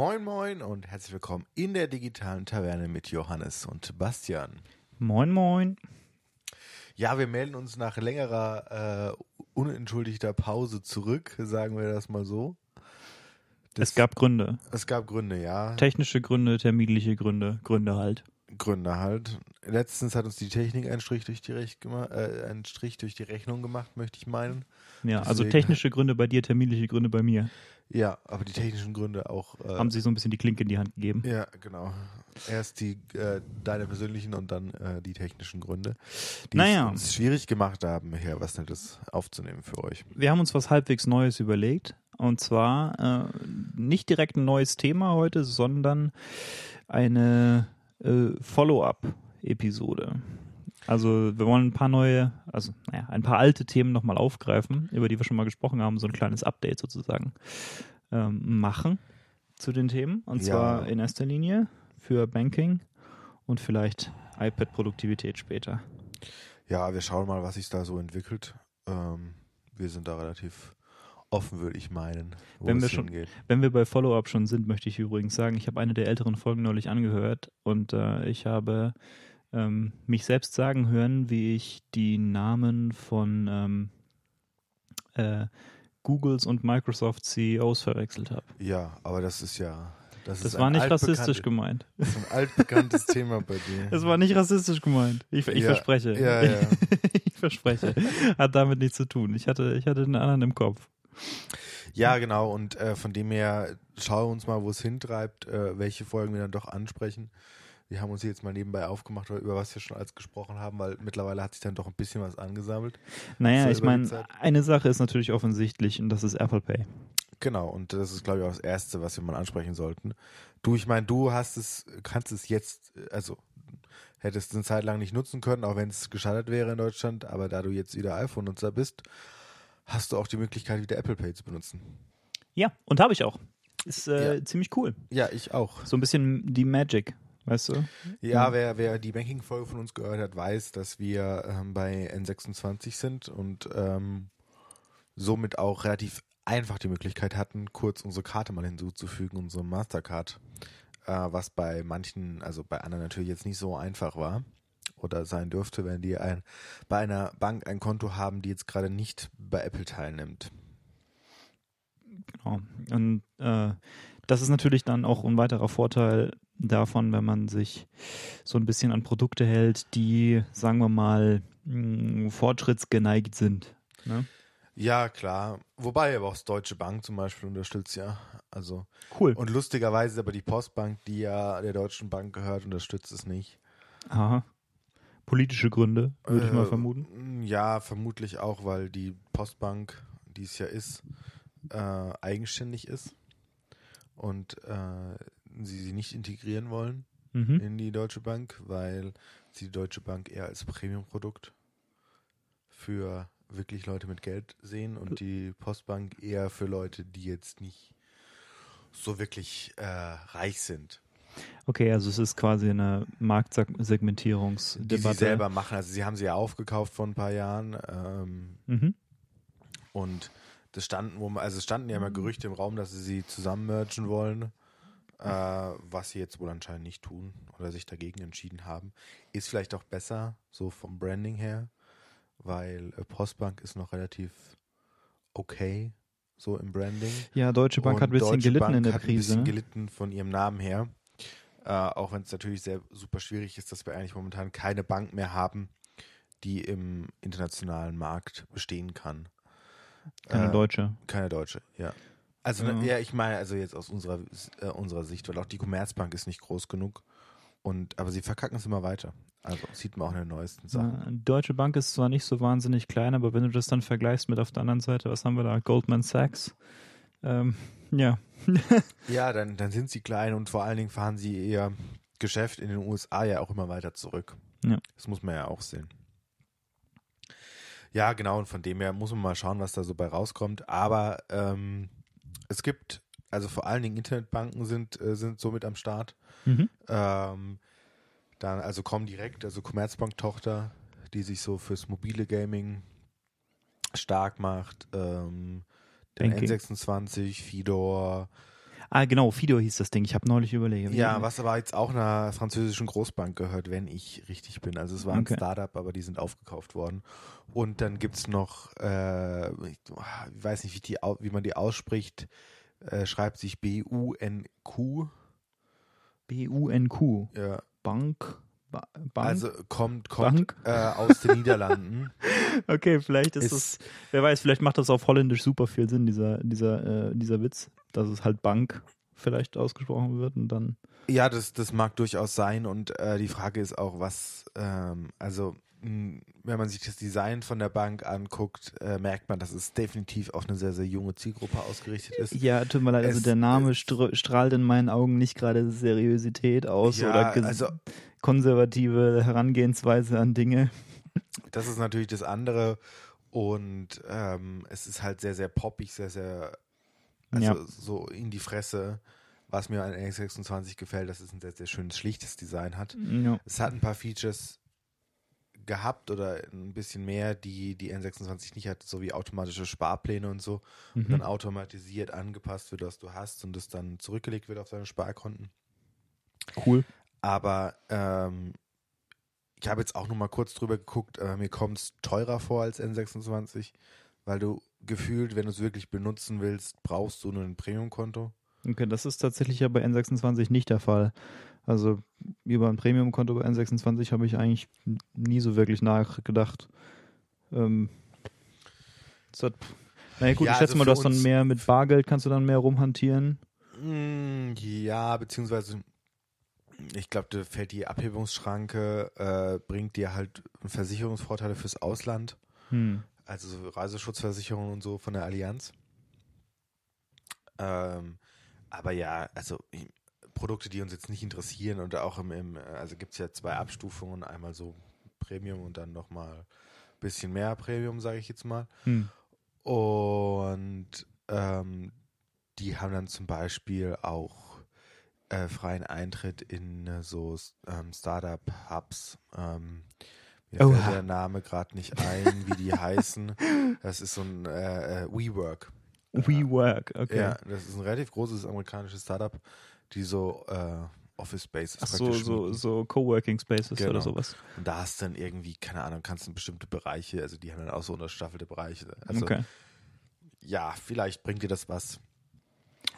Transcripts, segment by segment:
Moin Moin und herzlich willkommen in der digitalen Taverne mit Johannes und Bastian. Moin Moin. Ja, wir melden uns nach längerer äh, unentschuldigter Pause zurück, sagen wir das mal so. es gab Gründe. Es gab Gründe, ja. Technische Gründe, terminliche Gründe, Gründe halt. Gründe halt. Letztens hat uns die Technik einen Strich durch die, Rech äh, einen Strich durch die Rechnung gemacht, möchte ich meinen. Ja, also technische Gründe bei dir, terminliche Gründe bei mir. Ja, aber die technischen Gründe auch. Äh, Haben sie so ein bisschen die Klinke in die Hand gegeben. Ja, genau. Erst die äh, deine persönlichen und dann äh, die technischen Gründe, die naja. es uns schwierig gemacht haben, hier was Nettes aufzunehmen für euch. Wir haben uns was halbwegs Neues überlegt. Und zwar äh, nicht direkt ein neues Thema heute, sondern eine äh, Follow-up-Episode. Also wir wollen ein paar neue, also naja, ein paar alte Themen nochmal aufgreifen, über die wir schon mal gesprochen haben, so ein kleines Update sozusagen ähm, machen zu den Themen. Und ja. zwar in erster Linie für Banking und vielleicht iPad-Produktivität später. Ja, wir schauen mal, was sich da so entwickelt. Ähm, wir sind da relativ offen, würde ich meinen. Wenn wir, schon, wenn wir bei Follow-up schon sind, möchte ich übrigens sagen, ich habe eine der älteren Folgen neulich angehört und äh, ich habe ähm, mich selbst sagen hören, wie ich die Namen von ähm, äh, Googles und Microsoft CEOs verwechselt habe. Ja, aber das ist ja. Das, das war nicht rassistisch gemeint. Das ist ein altbekanntes Thema bei dir. Das war nicht rassistisch gemeint. Ich, ich ja, verspreche. Ja, ja. ich verspreche. Hat damit nichts zu tun. Ich hatte, ich hatte den anderen im Kopf. Ja, genau. Und äh, von dem her schauen wir uns mal, wo es hintreibt, äh, welche Folgen wir dann doch ansprechen. Wir haben uns jetzt mal nebenbei aufgemacht, über was wir schon alles gesprochen haben, weil mittlerweile hat sich dann doch ein bisschen was angesammelt. Naja, ich meine, eine Sache ist natürlich offensichtlich und das ist Apple Pay. Genau, und das ist, glaube ich, auch das Erste, was wir mal ansprechen sollten. Du, ich meine, du hast es, kannst es jetzt, also hättest es eine Zeit lang nicht nutzen können, auch wenn es gescheitert wäre in Deutschland, aber da du jetzt wieder iPhone-Nutzer bist, hast du auch die Möglichkeit, wieder Apple Pay zu benutzen. Ja, und habe ich auch. Ist äh, ja. ziemlich cool. Ja, ich auch. So ein bisschen die Magic, weißt du? Ja, wer, wer die Banking-Folge von uns gehört hat, weiß, dass wir ähm, bei N26 sind und ähm, somit auch relativ einfach die Möglichkeit hatten, kurz unsere Karte mal hinzuzufügen, unsere Mastercard, äh, was bei manchen, also bei anderen natürlich jetzt nicht so einfach war oder sein dürfte, wenn die ein, bei einer Bank ein Konto haben, die jetzt gerade nicht bei Apple teilnimmt. Genau. Und äh, das ist natürlich dann auch ein weiterer Vorteil davon, wenn man sich so ein bisschen an Produkte hält, die, sagen wir mal, mh, fortschrittsgeneigt sind. Ne? Ja, klar. Wobei aber auch das Deutsche Bank zum Beispiel unterstützt ja. Also cool. Und lustigerweise aber die Postbank, die ja der Deutschen Bank gehört, unterstützt es nicht. Aha. Politische Gründe, würde äh, ich mal äh, vermuten. Ja, vermutlich auch, weil die Postbank, die es ja ist, äh, eigenständig ist und äh, sie sie nicht integrieren wollen mhm. in die Deutsche Bank, weil sie die Deutsche Bank eher als Premium-Produkt für wirklich Leute mit Geld sehen und die Postbank eher für Leute, die jetzt nicht so wirklich äh, reich sind. Okay, also es ist quasi eine Marktsegmentierungsdebatte. Die sie selber machen. Also sie haben sie ja aufgekauft vor ein paar Jahren. Ähm, mhm. Und das standen, also es standen ja immer Gerüchte im Raum, dass sie sie zusammen mergen wollen. Äh, was sie jetzt wohl anscheinend nicht tun oder sich dagegen entschieden haben. Ist vielleicht auch besser, so vom Branding her, weil äh, Postbank ist noch relativ okay, so im Branding. Ja, Deutsche Bank Und hat ein bisschen Deutsche gelitten Bank in der Krise. Hat ein bisschen gelitten von ihrem Namen her. Äh, auch wenn es natürlich sehr super schwierig ist, dass wir eigentlich momentan keine Bank mehr haben, die im internationalen Markt bestehen kann. Keine äh, deutsche. Keine deutsche, ja. Also ja. ja, ich meine, also jetzt aus unserer, äh, unserer Sicht, weil auch die Commerzbank ist nicht groß genug. Und, aber sie verkacken es immer weiter. Also sieht man auch in den neuesten Sachen. Ja, Deutsche Bank ist zwar nicht so wahnsinnig klein, aber wenn du das dann vergleichst mit auf der anderen Seite, was haben wir da? Goldman Sachs. Ähm, ja. ja, dann, dann sind sie klein und vor allen Dingen fahren sie ihr Geschäft in den USA ja auch immer weiter zurück. Ja. Das muss man ja auch sehen. Ja, genau, und von dem her muss man mal schauen, was da so bei rauskommt. Aber ähm, es gibt, also vor allen Dingen Internetbanken sind, äh, sind somit am Start. Mhm. Ähm, dann, also Comdirect, also Commerzbank-Tochter, die sich so fürs mobile Gaming stark macht. Ähm, den N26, Fidor. Ah, genau, Fido hieß das Ding. Ich habe neulich überlegt. Ja, was aber jetzt auch einer französischen Großbank gehört, wenn ich richtig bin. Also es war ein Okay. Startup, aber die sind aufgekauft worden. Und dann gibt's noch, äh, ich weiß nicht, wie, die, wie man die ausspricht, äh, schreibt sich B-U-N-Q. B-U-N-Q. Ja, Bank. Ba Bank. also kommt, kommt äh, aus den Niederlanden. okay, vielleicht ist, es, wer weiß, vielleicht macht das auf Holländisch super viel Sinn, dieser, dieser, äh, dieser Witz, dass es halt Bank vielleicht ausgesprochen wird und dann. Ja, das, das mag durchaus sein und äh, die Frage ist auch, was, ähm, also mh, wenn man sich das Design von der Bank anguckt, äh, merkt man, dass es definitiv auf eine sehr, sehr junge Zielgruppe ausgerichtet ist. Ja, tut mir leid, also Es- der Name str strahlt in meinen Augen nicht gerade Seriosität aus Ja, oder also konservative Herangehensweise an Dinge. das ist natürlich das andere und ähm, es ist halt sehr, sehr poppig, sehr, sehr, also Ja. so in die Fresse. Was mir an NX26 gefällt, dass es ein sehr, sehr schönes, schlichtes Design hat. Ja. Es hat ein paar Features gehabt oder ein bisschen mehr, die die N26 nicht hat, so wie automatische Sparpläne und so, Mhm. und dann automatisiert angepasst wird, was du hast und es dann zurückgelegt wird auf deine Sparkonten. Cool. Aber ähm, ich habe jetzt auch noch mal kurz drüber geguckt, äh, mir kommt es teurer vor als N26, weil du gefühlt, wenn du es wirklich benutzen willst, brauchst du nur ein Premium-Konto. Okay, das ist tatsächlich ja bei N26 nicht der Fall. Also über ein Premium-Konto bei N26 habe ich eigentlich nie so wirklich nachgedacht. Ähm, das hat, naja gut, Ja, ich schätze also mal, du hast dann mehr mit Bargeld, kannst du dann mehr rumhantieren. Mm, Ja, beziehungsweise ich glaube, da fällt die Abhebungsschranke, äh, bringt dir halt Versicherungsvorteile fürs Ausland, Hm. also so Reiseschutzversicherung und so von der Allianz. Ähm, aber ja, also Produkte, die uns jetzt nicht interessieren und auch im, im also gibt es ja zwei Abstufungen, einmal so Premium und dann nochmal ein bisschen mehr Premium, sage ich jetzt mal. Hm. Und ähm, die haben dann zum Beispiel auch äh, freien Eintritt in äh, so ähm, Startup-Hubs. Ähm, mir Oha. fällt der Name gerade nicht ein, wie die heißen. Das ist so ein äh, äh, WeWork. WeWork, okay. Ja, das ist ein relativ großes amerikanisches Startup, die so äh, Office Spaces Ach so, praktisch so, so Coworking Spaces Genau. oder sowas. Und da hast du dann irgendwie, keine Ahnung, kannst du bestimmte Bereiche, also die haben dann auch so unterstaffelte Bereiche. Also okay. ja, vielleicht bringt dir das was.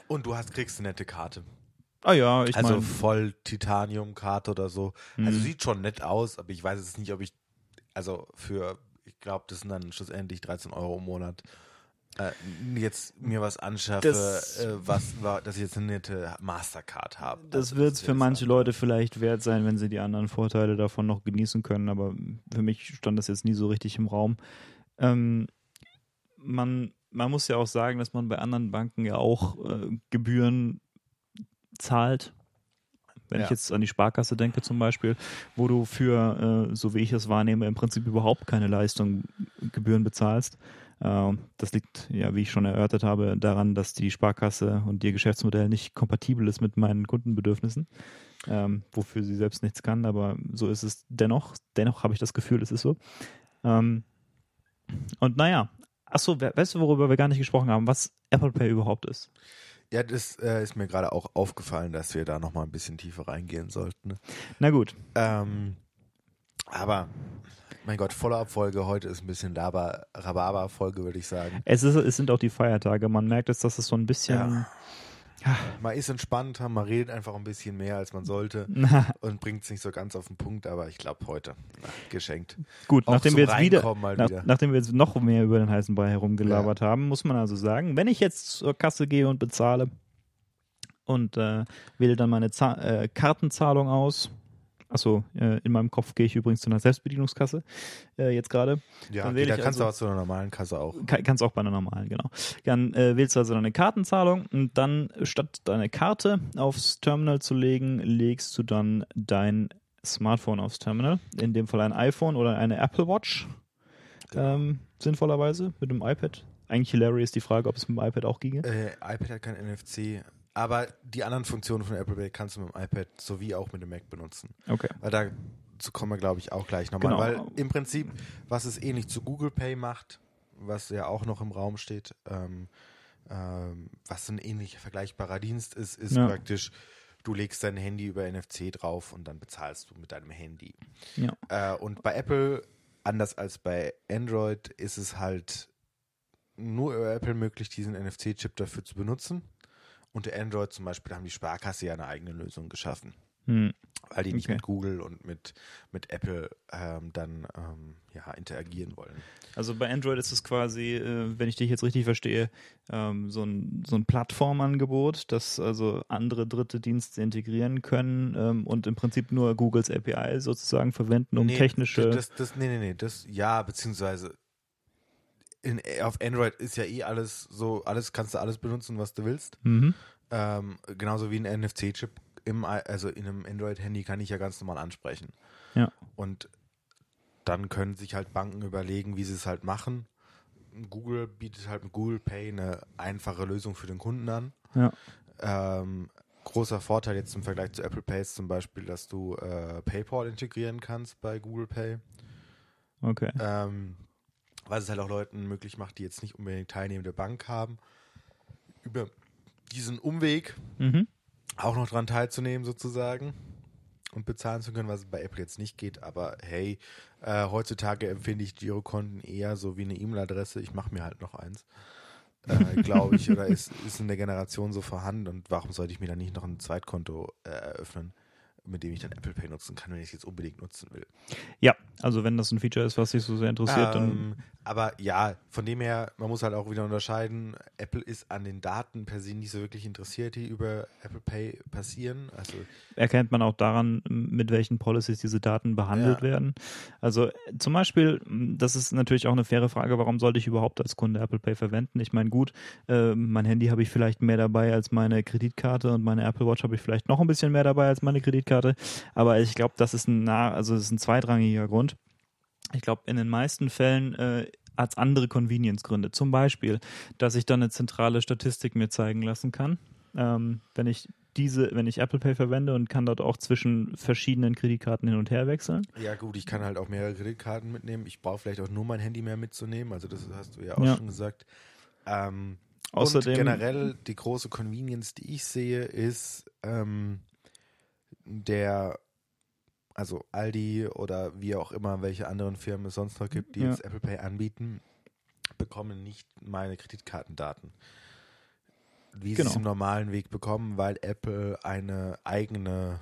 Und du hast, kriegst eine nette Karte. Ah ja, ich also meine, voll Titanium-Karte oder so. Also Mhm. sieht schon nett aus, aber ich weiß jetzt nicht, ob ich, also für, ich glaube, das sind dann schlussendlich 13 Euro im Monat. Äh, jetzt mir was anschaffe, Das- äh, was war, dass ich jetzt eine nette Mastercard habe. das Also, wird es für manche einfach- Leute vielleicht wert sein, wenn sie die anderen Vorteile davon noch genießen können, aber für mich stand das jetzt nie so richtig im Raum. Ähm, man, man muss ja auch sagen, dass man bei anderen Banken ja auch äh, Gebühren zahlt. Wenn Ja. ich jetzt an die Sparkasse denke zum Beispiel, wo du für, äh, so wie ich es wahrnehme, im Prinzip überhaupt keine Leistung Gebühren bezahlst. Äh, das liegt, ja, wie ich schon erörtert habe, daran, dass die Sparkasse und ihr Geschäftsmodell nicht kompatibel ist mit meinen Kundenbedürfnissen, ähm, wofür sie selbst nichts kann, aber so ist es dennoch. Dennoch habe ich das Gefühl, es ist so. Ähm, und naja, achso, we weißt du, worüber wir gar nicht gesprochen haben, was Apple Pay überhaupt ist? Ja, das äh, ist mir gerade auch aufgefallen, dass wir da nochmal ein bisschen tiefer reingehen sollten. ne? Na gut, Ähm, aber, mein Gott, Follow-up-Folge heute ist ein bisschen Rhabarber-Folge, würde ich sagen. es, ist, es sind auch die Feiertage. Man merkt jetzt, dass es so ein bisschen. Man ist entspannter, man redet einfach ein bisschen mehr, als man sollte und bringt es nicht so ganz auf den Punkt, aber ich glaube heute, na, geschenkt. Gut, Auch nachdem wir jetzt wieder, nach, wieder. nachdem wir jetzt noch mehr über den heißen Brei herumgelabert haben, muss man also sagen, wenn ich jetzt zur Kasse gehe und bezahle und äh, wähle dann meine Za äh, Kartenzahlung aus, achso, äh, in meinem Kopf gehe ich übrigens zu einer Selbstbedienungskasse äh, jetzt gerade, Ja, wähle da kannst du also- auch zu einer normalen Kasse auch. Kann, kannst auch bei einer normalen, genau. Dann äh, wählst du also deine Kartenzahlung und dann statt deine Karte aufs Terminal zu legen, legst du dann dein Smartphone aufs Terminal. In dem Fall ein iPhone oder eine Apple Watch. Genau. Ähm, sinnvollerweise mit dem iPad. Eigentlich hilarious die Frage, ob es mit dem iPad auch ginge. Äh, iPad hat kein NFC, aber die anderen Funktionen von Apple Pay kannst du mit dem iPad sowie auch mit dem Mac benutzen. Okay. Weil dazu kommen wir, glaube ich, auch gleich nochmal. Genau. Weil im Prinzip, was es ähnlich zu Google Pay macht, was ja auch noch im Raum steht, ähm, Ähm, was ein ähnlich vergleichbarer Dienst ist, ist ja. praktisch, du legst dein Handy über NFC drauf und dann bezahlst du mit deinem Handy. Ja. Äh, und bei Apple, anders als bei Android, ist es halt nur über Apple möglich, diesen NFC-Chip dafür zu benutzen. Und der Android zum Beispiel haben die Sparkasse ja eine eigene Lösung geschaffen. Hm. Weil die nicht okay. mit Google und mit, mit Apple ähm, dann ähm, ja, interagieren wollen. Also bei Android ist es quasi, äh, wenn ich dich jetzt richtig verstehe, ähm, so, ein, so ein Plattformangebot, das also andere dritte Dienste integrieren können ähm, und im Prinzip nur Googles API sozusagen verwenden, um nee, technische. Das, das, nee, nee, nee, das, ja, beziehungsweise in, auf Android ist ja eh alles so, alles kannst du alles benutzen, was du willst. Mhm. Ähm, genauso wie ein NFC-Chip im, also in einem Android-Handy kann ich ja ganz normal ansprechen. Ja. Und dann können sich halt Banken überlegen, wie sie es halt machen. Google bietet halt mit Google Pay eine einfache Lösung für den Kunden an. Ja. Ähm, großer Vorteil jetzt im Vergleich zu Apple Pay ist zum Beispiel, dass du äh, PayPal integrieren kannst bei Google Pay. Okay. Ähm, was es halt auch Leuten möglich macht, die jetzt nicht unbedingt teilnehmende Bank haben, über diesen Umweg mhm. auch noch dran teilzunehmen sozusagen und bezahlen zu können, was bei Apple jetzt nicht geht. Aber hey, äh, heutzutage empfinde ich Girokonten eher so wie eine E-Mail-Adresse. Ich mache mir halt noch eins. Äh, glaube ich, oder ist, ist in der Generation so vorhanden und warum sollte ich mir dann nicht noch ein Zweitkonto äh, eröffnen? Mit dem ich dann Apple Pay nutzen kann, wenn ich es jetzt unbedingt nutzen will. Ja, also wenn das ein Feature ist, was dich so sehr interessiert, ähm, dann. Aber ja, von dem her, man muss halt auch wieder unterscheiden, Apple ist an den Daten per se nicht so wirklich interessiert, die über Apple Pay passieren. Also Erkennt man auch daran, mit welchen Policies diese Daten behandelt ja. werden. Also zum Beispiel, das ist natürlich auch eine faire Frage, warum sollte ich überhaupt als Kunde Apple Pay verwenden? Ich meine, gut, äh, mein Handy habe ich vielleicht mehr dabei als meine Kreditkarte und meine Apple Watch habe ich vielleicht noch ein bisschen mehr dabei als meine Kreditkarte. Aber ich glaube, das ist ein, also das ist ein zweitrangiger Grund. Ich glaube, in den meisten Fällen äh, hat es andere Convenience-Gründe. Zum Beispiel, dass ich dann eine zentrale Statistik mir zeigen lassen kann. Ähm, wenn ich diese, wenn ich Apple Pay verwende und kann dort auch zwischen verschiedenen Kreditkarten hin und her wechseln. Ja gut, ich kann halt auch mehrere Kreditkarten mitnehmen. Ich brauche vielleicht auch nur mein Handy mehr mitzunehmen. Also das hast du ja auch ja. schon gesagt. Ähm, Außerdem, generell die große Convenience, die ich sehe, ist ähm, der also Aldi oder wie auch immer, welche anderen Firmen es sonst noch gibt, die ja. jetzt Apple Pay anbieten, bekommen nicht meine Kreditkartendaten. Wie genau. sie es im normalen Weg bekommen, weil Apple eine eigene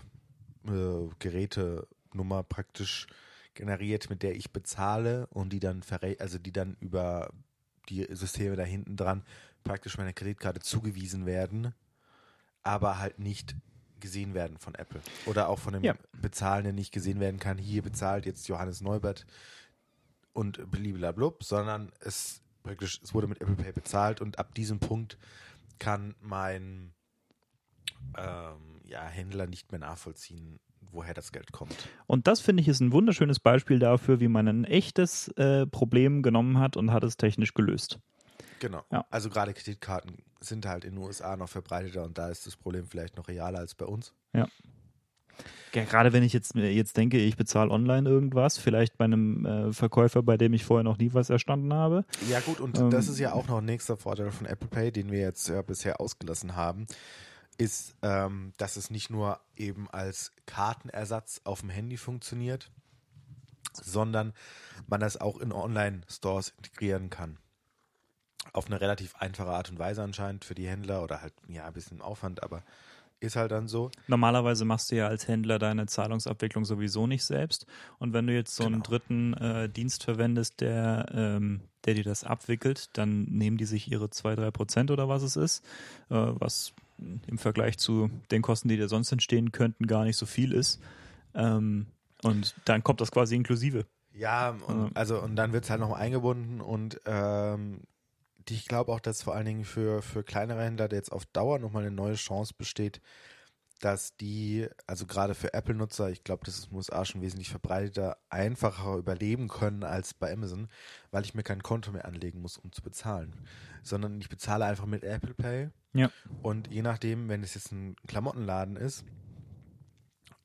äh, Gerätenummer praktisch generiert, mit der ich bezahle und die dann also die dann über die Systeme da hinten dran praktisch meiner Kreditkarte zugewiesen werden, aber halt nicht gesehen werden von Apple. Oder auch von dem ja. Bezahlenden nicht gesehen werden kann, hier bezahlt jetzt Johannes Neubert und bliblablub, sondern es praktisch, es wurde mit Apple Pay bezahlt und ab diesem Punkt kann mein ähm, ja, Händler nicht mehr nachvollziehen, woher das Geld kommt. Und das finde ich ist ein wunderschönes Beispiel dafür, wie man ein echtes äh, Problem genommen hat und hat es technisch gelöst. Genau. Ja. Also gerade Kreditkarten sind halt in den USA noch verbreiteter und da ist das Problem vielleicht noch realer als bei uns. Ja. Ja, gerade wenn ich jetzt, jetzt denke, ich bezahle online irgendwas, vielleicht bei einem äh, Verkäufer, bei dem ich vorher noch nie was erstanden habe. Ja gut, und ähm, das ist ja auch noch ein nächster Vorteil von Apple Pay, den wir jetzt ja bisher ausgelassen haben, ist, ähm, dass es nicht nur eben als Kartenersatz auf dem Handy funktioniert, sondern man das auch in Online-Stores integrieren kann auf eine relativ einfache Art und Weise anscheinend für die Händler oder halt ja ein bisschen Aufwand, aber ist halt dann so. Normalerweise machst du ja als Händler deine Zahlungsabwicklung sowieso nicht selbst. Und wenn du jetzt so einen genau. dritten äh, Dienst verwendest, der, ähm, der dir das abwickelt, dann nehmen die sich ihre 2, 3 Prozent oder was es ist, äh, was im Vergleich zu den Kosten, die dir sonst entstehen könnten, gar nicht so viel ist. Ähm, und dann kommt das quasi inklusive. Ja, und, also und dann wird es halt noch eingebunden und ähm, ich glaube auch, dass vor allen Dingen für, für kleinere Händler der jetzt auf Dauer nochmal eine neue Chance besteht, dass die, also gerade für Apple-Nutzer, ich glaube, das ist in den USA schon wesentlich verbreiteter, einfacher überleben können als bei Amazon, weil ich mir kein Konto mehr anlegen muss, um zu bezahlen. Sondern ich bezahle einfach mit Apple Pay. Ja. Und je nachdem, wenn es jetzt ein Klamottenladen ist,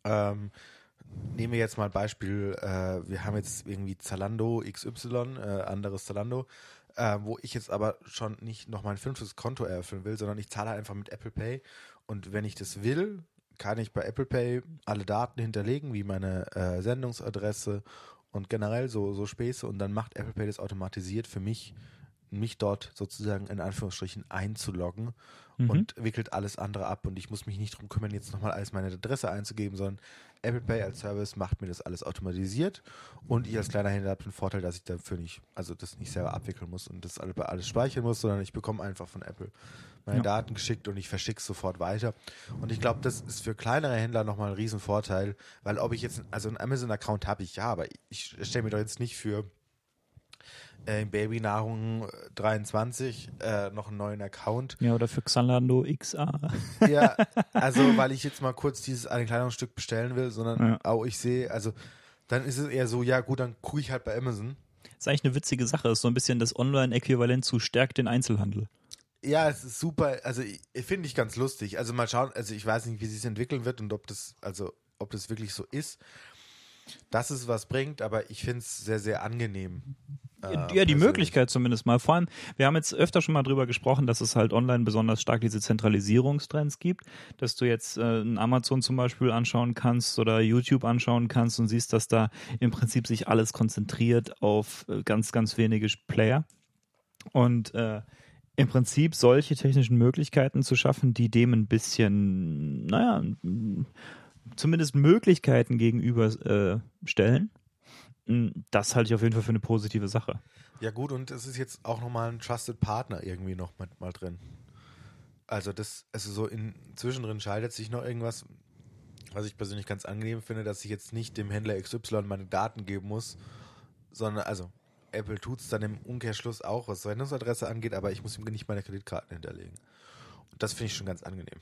ähm, nehmen wir jetzt mal Beispiel, äh, wir haben jetzt irgendwie Zalando XY, äh, anderes Zalando, äh, wo ich jetzt aber schon nicht noch mein fünftes Konto eröffnen will, sondern ich zahle einfach mit Apple Pay. Und wenn ich das will, kann ich bei Apple Pay alle Daten hinterlegen, wie meine äh, Sendungsadresse und generell so, so Späße. Und dann macht Apple Pay das automatisiert für mich, mich dort sozusagen in Anführungsstrichen einzuloggen mhm. und wickelt alles andere ab. Und ich muss mich nicht darum kümmern, jetzt nochmal alles meine Adresse einzugeben, sondern Apple Pay als Service macht mir das alles automatisiert. Und ich als kleiner Händler habe den Vorteil, dass ich dafür nicht, also das nicht selber abwickeln muss und das alles, alles speichern muss, sondern ich bekomme einfach von Apple meine ja. Daten geschickt und ich verschicke es sofort weiter. Und ich glaube, das ist für kleinere Händler nochmal ein Riesenvorteil, weil ob ich jetzt, also einen Amazon-Account habe ich ja, aber ich stelle mir doch jetzt nicht für äh, Babynahrung 23 äh, noch einen neuen Account. Ja, oder für Xalando XA. ja, also weil ich jetzt mal kurz dieses eine Kleidungsstück bestellen will, sondern ja. auch ich sehe, also dann ist es eher so, ja gut, dann gucke ich halt bei Amazon. Das ist eigentlich eine witzige Sache, ist so ein bisschen das Online-Äquivalent zu stärkt den Einzelhandel. Ja, es ist super, also finde ich ganz lustig. Also mal schauen, also ich weiß nicht, wie sich es entwickeln wird und ob das, also ob das wirklich so ist dass es was bringt, aber ich finde es sehr, sehr angenehm. Äh, ja, die persönlich. Möglichkeit zumindest mal. Vor allem, wir haben jetzt öfter schon mal drüber gesprochen, dass es halt online besonders stark diese Zentralisierungstrends gibt, dass du jetzt äh, Amazon zum Beispiel anschauen kannst oder YouTube anschauen kannst und siehst, dass da im Prinzip sich alles konzentriert auf äh, ganz, ganz wenige Player. Und äh, im Prinzip solche technischen Möglichkeiten zu schaffen, die dem ein bisschen, naja, zumindest Möglichkeiten gegenüber äh, stellen, hm, das halte ich auf jeden Fall für eine positive Sache. Ja gut, und es ist jetzt auch nochmal ein Trusted Partner irgendwie noch mit, mal drin. Also das, also so in zwischendrin schaltet sich noch irgendwas, was ich persönlich ganz angenehm finde, dass ich jetzt nicht dem Händler XY meine Daten geben muss, sondern also Apple tut es dann im Umkehrschluss auch, was Sendungsadresse angeht, aber ich muss ihm nicht meine Kreditkarten hinterlegen. Und das finde ich schon ganz angenehm.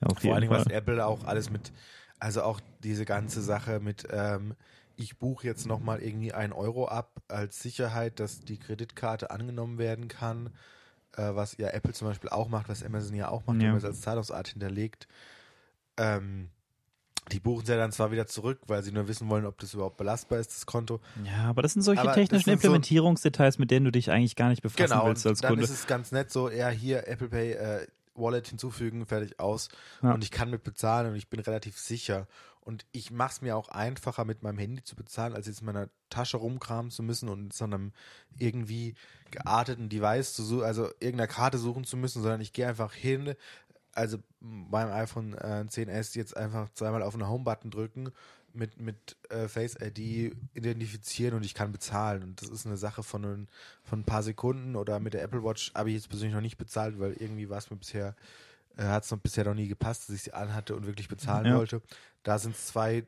Ja, Vor allem, was Apple auch alles mit, also auch diese ganze Sache mit, ähm, ich buche jetzt nochmal irgendwie einen Euro ab als Sicherheit, dass die Kreditkarte angenommen werden kann, äh, was ja Apple zum Beispiel auch macht, was Amazon ja auch macht, ja. wenn man es als Zahlungsart hinterlegt. Ähm, die buchen sie ja dann zwar wieder zurück, weil sie nur wissen wollen, ob das überhaupt belastbar ist, das Konto. Ja, aber das sind solche aber technischen sind Implementierungsdetails, mit denen du dich eigentlich gar nicht befassen genau, willst als dann Kunde. Dann ist es ganz nett so, ja, hier Apple Pay, äh, Wallet hinzufügen, fertig aus. Ja. Und ich kann mit bezahlen und ich bin relativ sicher. Und ich mache es mir auch einfacher, mit meinem Handy zu bezahlen, als jetzt in meiner Tasche rumkramen zu müssen und so einem irgendwie gearteten Device zu suchen, also irgendeiner Karte suchen zu müssen, sondern ich gehe einfach hin, also beim iPhone äh, 10s jetzt einfach zweimal auf den Home-Button drücken, mit, mit äh, Face ID identifizieren und ich kann bezahlen. Und das ist eine Sache von, ein, von ein paar Sekunden oder mit der Apple Watch habe ich jetzt persönlich noch nicht bezahlt, weil irgendwie war es mir bisher, äh, hat es noch bisher noch nie gepasst, dass ich sie anhatte und wirklich bezahlen ja. wollte. Da sind es zwei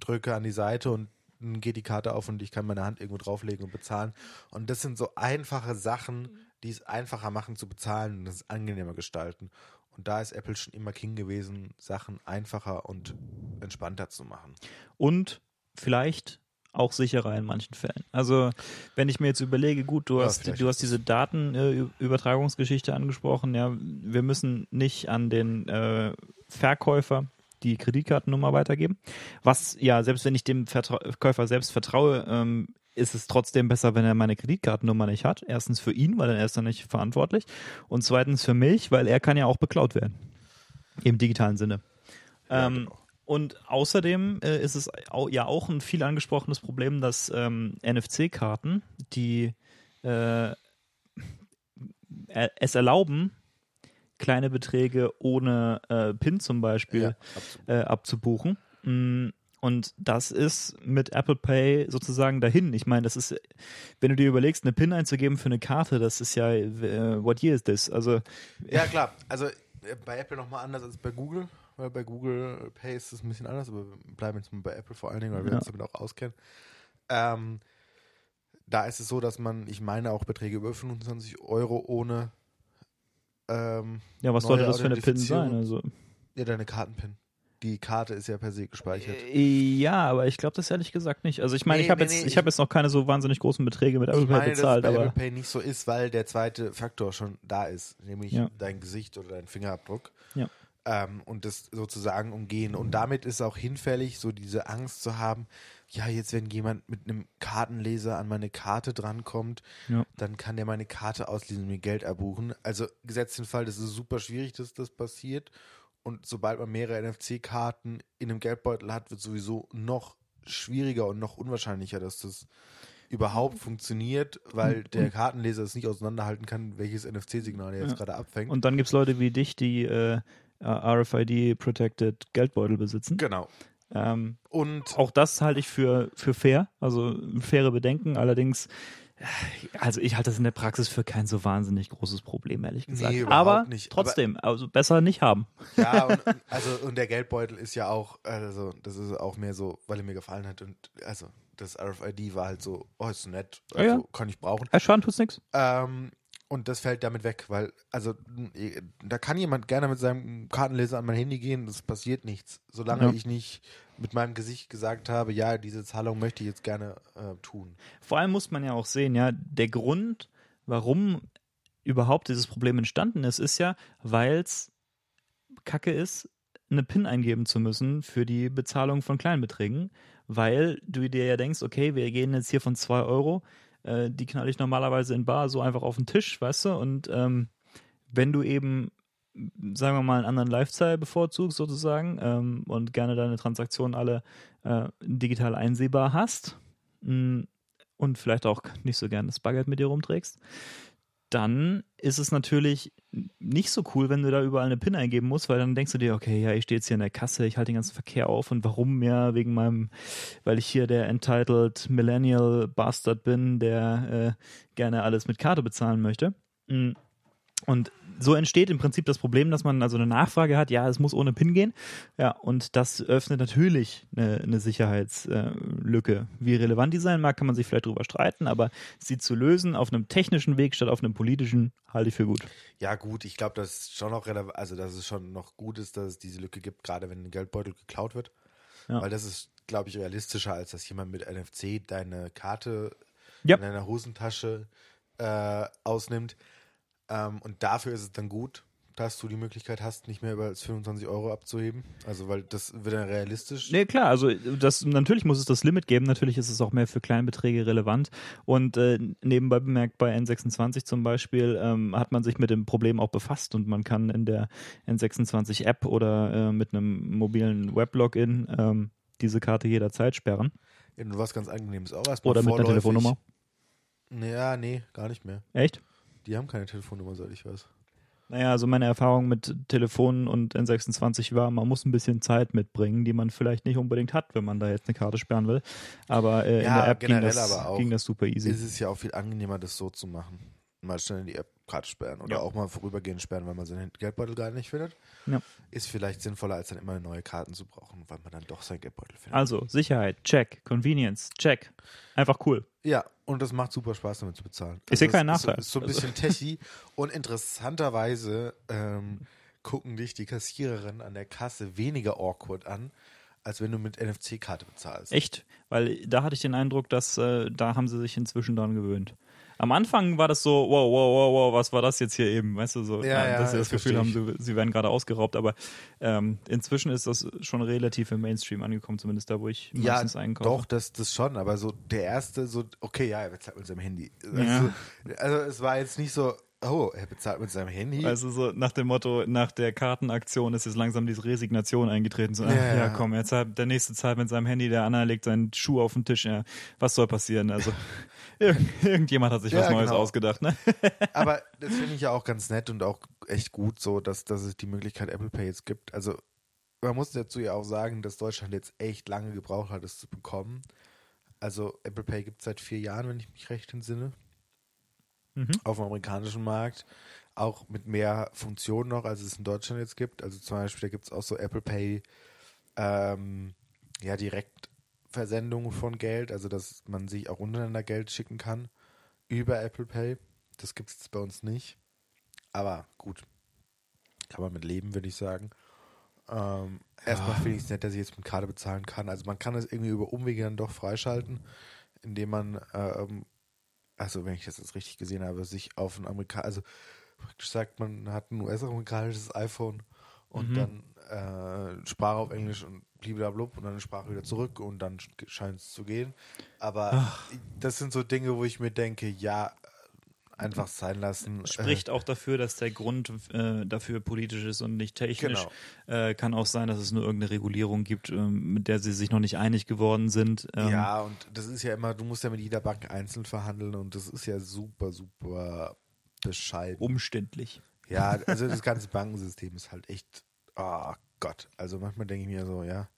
Drücke an die Seite und dann geht die Karte auf und ich kann meine Hand irgendwo drauflegen und bezahlen. Und das sind so einfache Sachen, die es einfacher machen zu bezahlen und es angenehmer gestalten. Und da ist Apple schon immer King gewesen, Sachen einfacher und entspannter zu machen. Und vielleicht auch sicherer in manchen Fällen. Also wenn ich mir jetzt überlege, gut, du ja, hast, du hast diese Datenübertragungsgeschichte äh, angesprochen, ja, wir müssen nicht an den äh, Verkäufer die Kreditkartennummer weitergeben. Was ja, selbst wenn ich dem Verkäufer selbst vertraue, ähm, ist es trotzdem besser, wenn er meine Kreditkartennummer nicht hat. Erstens für ihn, weil er ist dann nicht verantwortlich. Und zweitens für mich, weil er kann ja auch beklaut werden. Im digitalen Sinne. Ja, ähm, genau. Und außerdem äh, ist es auch, ja auch ein viel angesprochenes Problem, dass ähm, NFC-Karten, die äh, es erlauben, kleine Beträge ohne äh, PIN zum Beispiel ja, abzubuchen. Äh, abzubuchen. Mm, und das ist mit Apple Pay sozusagen dahin. Ich meine, das ist, wenn du dir überlegst, eine PIN einzugeben für eine Karte, das ist ja, uh, what year is this? Also. Ja, klar. Also äh, bei Apple nochmal anders als bei Google, weil bei Google Pay ist es ein bisschen anders, aber wir bleiben jetzt mal bei Apple vor allen Dingen, weil wir ja. uns damit auch auskennen. Ähm, da ist es so, dass man, ich meine, auch Beträge über 25 Euro ohne. Ähm, ja, was sollte das für eine PIN sein? Also? Ja, deine Kartenpin die Karte ist ja per se gespeichert. Äh, ja, aber ich glaube das ehrlich gesagt nicht. Also ich meine, nee, ich habe nee, jetzt, nee, ich habe jetzt noch keine so wahnsinnig großen Beträge mit Apple Pay bezahlt, dass aber Apple Pay nicht so ist, weil der zweite Faktor schon da ist, nämlich ja. dein Gesicht oder dein Fingerabdruck. Ja. ähm, und das sozusagen umgehen. Und damit ist auch hinfällig, so diese Angst zu haben, ja, jetzt wenn jemand mit einem Kartenleser an meine Karte drankommt, ja. dann kann der meine Karte auslesen und mir Geld erbuchen. Also gesetzt den Fall, das ist super schwierig, dass das passiert. Und sobald man mehrere NFC-Karten in einem Geldbeutel hat, wird sowieso noch schwieriger und noch unwahrscheinlicher, dass das überhaupt funktioniert, weil der Kartenleser es nicht auseinanderhalten kann, welches NFC-Signal er jetzt ja. gerade abfängt. Und dann gibt es Leute wie dich, die äh, RFID-protected Geldbeutel besitzen. Genau. Ähm, und auch das halte ich für, für fair, also faire Bedenken. Allerdings also ich halte das in der Praxis für kein so wahnsinnig großes Problem, ehrlich gesagt. Nee, Aber nicht. trotzdem, Aber, also besser nicht haben. Ja, und, also und der Geldbeutel ist ja auch, also das ist auch mehr so, weil er mir gefallen hat und also das RFID war halt so, oh, ist nett, also ja, ja. kann ich brauchen. Erschaden tut's nichts. Ähm, und das fällt damit weg, weil, also, da kann jemand gerne mit seinem Kartenleser an mein Handy gehen, das passiert nichts. Solange ja. ich nicht mit meinem Gesicht gesagt habe, ja, diese Zahlung möchte ich jetzt gerne äh, tun. Vor allem muss man ja auch sehen, ja, der Grund, warum überhaupt dieses Problem entstanden ist, ist ja, weil es kacke ist, eine PIN eingeben zu müssen für die Bezahlung von Kleinbeträgen, weil du dir ja denkst, okay, wir gehen jetzt hier von 2 Euro äh, die knall ich normalerweise in Bar so einfach auf den Tisch, weißt du? Und ähm, wenn du eben, sagen wir mal, einen anderen Lifestyle bevorzugst sozusagen ähm, und gerne deine Transaktionen alle äh, digital einsehbar hast mh, mm, und vielleicht auch nicht so gerne das Baguette mit dir rumträgst, dann ist es natürlich nicht so cool, wenn du da überall eine PIN eingeben musst, weil dann denkst du dir, okay, ja, ich stehe jetzt hier in der Kasse, ich halte den ganzen Verkehr auf und warum ja, wegen meinem, weil ich hier der entitled Millennial Bastard bin, der äh, gerne alles mit Karte bezahlen möchte. Mm. Und so entsteht im Prinzip das Problem, dass man also eine Nachfrage hat, ja, es muss ohne PIN gehen. Ja, und das öffnet natürlich eine, eine Sicherheitslücke. Wie relevant die sein mag, kann man sich vielleicht darüber streiten, aber sie zu lösen auf einem technischen Weg statt auf einem politischen, halte ich für gut. Ja, gut, ich glaube, dass schon noch relevant, also dass es schon noch gut ist, dass es diese Lücke gibt, gerade wenn ein Geldbeutel geklaut wird. Ja. Weil das ist, glaube ich, realistischer, als dass jemand mit NFC deine Karte ja. in deiner Hosentasche äh, ausnimmt. Ähm, und dafür ist es dann gut, dass du die Möglichkeit hast, nicht mehr über als 25 Euro abzuheben. Also, weil das wird dann realistisch. Nee, klar, also das natürlich muss es das Limit geben, natürlich ist es auch mehr für Kleinbeträge relevant. Und äh, nebenbei bemerkt, bei N26 zum Beispiel ähm, hat man sich mit dem Problem auch befasst und man kann in der N26-App oder äh, mit einem mobilen Weblogin ähm, diese Karte jederzeit sperren. Ja, was ganz angenehmes auch erstmal. Oder mit einer Telefonnummer. Ja, nee, gar nicht mehr. Echt? Die haben keine Telefonnummer, soweit ich weiß. Naja, also meine Erfahrung mit Telefonen und N26 war, man muss ein bisschen Zeit mitbringen, die man vielleicht nicht unbedingt hat, wenn man da jetzt eine Karte sperren will. Aber äh, ja, in der App ging das, ging das, super easy. Es ist ja auch viel angenehmer, das so zu machen. Mal schnell in die App Karte sperren oder ja. auch mal vorübergehend sperren, wenn man seinen Geldbeutel gerade nicht findet. Ja. Ist vielleicht sinnvoller, als dann immer neue Karten zu brauchen, weil man dann doch seinen Geldbeutel findet. Also Sicherheit, check. Convenience, check. Einfach cool. Ja, und das macht super Spaß, damit zu bezahlen. Ich sehe keinen Nachteil. Ist, ist so ein bisschen also. techy und interessanterweise ähm, gucken dich die Kassiererinnen an der Kasse weniger awkward an, als wenn du mit NFC-Karte bezahlst. Echt? Weil da hatte ich den Eindruck, dass äh, da haben sie sich inzwischen dran gewöhnt. Am Anfang war das so, wow, wow, wow, wow, was war das jetzt hier eben? Weißt du, so, ja, ja, dass sie das, das Gefühl haben, sie, sie, werden gerade ausgeraubt. Aber ähm, inzwischen ist das schon relativ im Mainstream angekommen, zumindest da, wo ich meistens ja, einkaufe. Doch, das, das schon, aber so der erste, so, okay, ja, er bezahlt mit seinem Handy. Also, also es war jetzt nicht so, Oh, er bezahlt mit seinem Handy. Also so nach dem Motto, nach der Kartenaktion ist jetzt langsam diese Resignation eingetreten. So, ja, ach, ja komm, jetzt hat der nächste zahlt mit seinem Handy, der andere legt seinen Schuh auf den Tisch. Ja, was soll passieren? Also irgendjemand hat sich ja, was Neues genau. ausgedacht, ne? Aber das finde ich ja auch ganz nett und auch echt gut so, dass, dass es die Möglichkeit Apple Pay jetzt gibt. Also man muss dazu ja auch sagen, dass Deutschland jetzt echt lange gebraucht hat, es zu bekommen. Also Apple Pay gibt es seit vier Jahren, wenn ich mich recht entsinne mhm. auf dem amerikanischen Markt. Auch mit mehr Funktionen noch, als es in Deutschland jetzt gibt. Also zum Beispiel, da gibt es auch so Apple Pay, ähm, ja, Direktversendungen von Geld, also dass man sich auch untereinander Geld schicken kann über Apple Pay. Das gibt es bei uns nicht. Aber gut, kann man mit leben, würde ich sagen. Ähm, erstmal finde ich es nett, dass ich jetzt mit Karte bezahlen kann. Also man kann es irgendwie über Umwege dann doch freischalten, indem man ähm, also wenn ich das jetzt richtig gesehen habe, sich auf ein Amerikaner, also praktisch sagt man hat ein US-amerikanisches iPhone und mhm. dann äh, Sprache auf Englisch und blub und dann Sprache wieder zurück und dann scheint es zu gehen. Aber Ach. das sind so Dinge, wo ich mir denke, ja, einfach sein lassen. Spricht äh, auch dafür, dass der Grund äh, dafür politisch ist und nicht technisch. Genau. Äh, kann auch sein, dass es nur irgendeine Regulierung gibt, ähm, mit der sie sich noch nicht einig geworden sind. Ähm, ja, und das ist ja immer, du musst ja mit jeder Bank einzeln verhandeln und das ist ja super, super bescheiden. Umständlich. Ja, also das ganze Bankensystem ist halt echt, oh Gott. Also manchmal denke ich mir so, ja.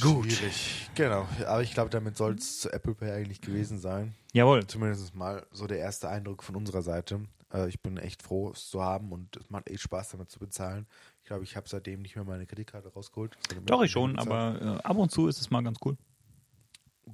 Gut. Schwierig. Genau. Aber ich glaube, damit soll es zu Apple Pay eigentlich gewesen sein. Jawohl. Zumindest mal so der erste Eindruck von unserer Seite. Äh, ich bin echt froh, es zu haben und es macht echt Spaß, damit zu bezahlen. Ich glaube, ich habe seitdem nicht mehr meine Kreditkarte rausgeholt. Doch, ich schon, aber äh, ab und zu ist es mal ganz cool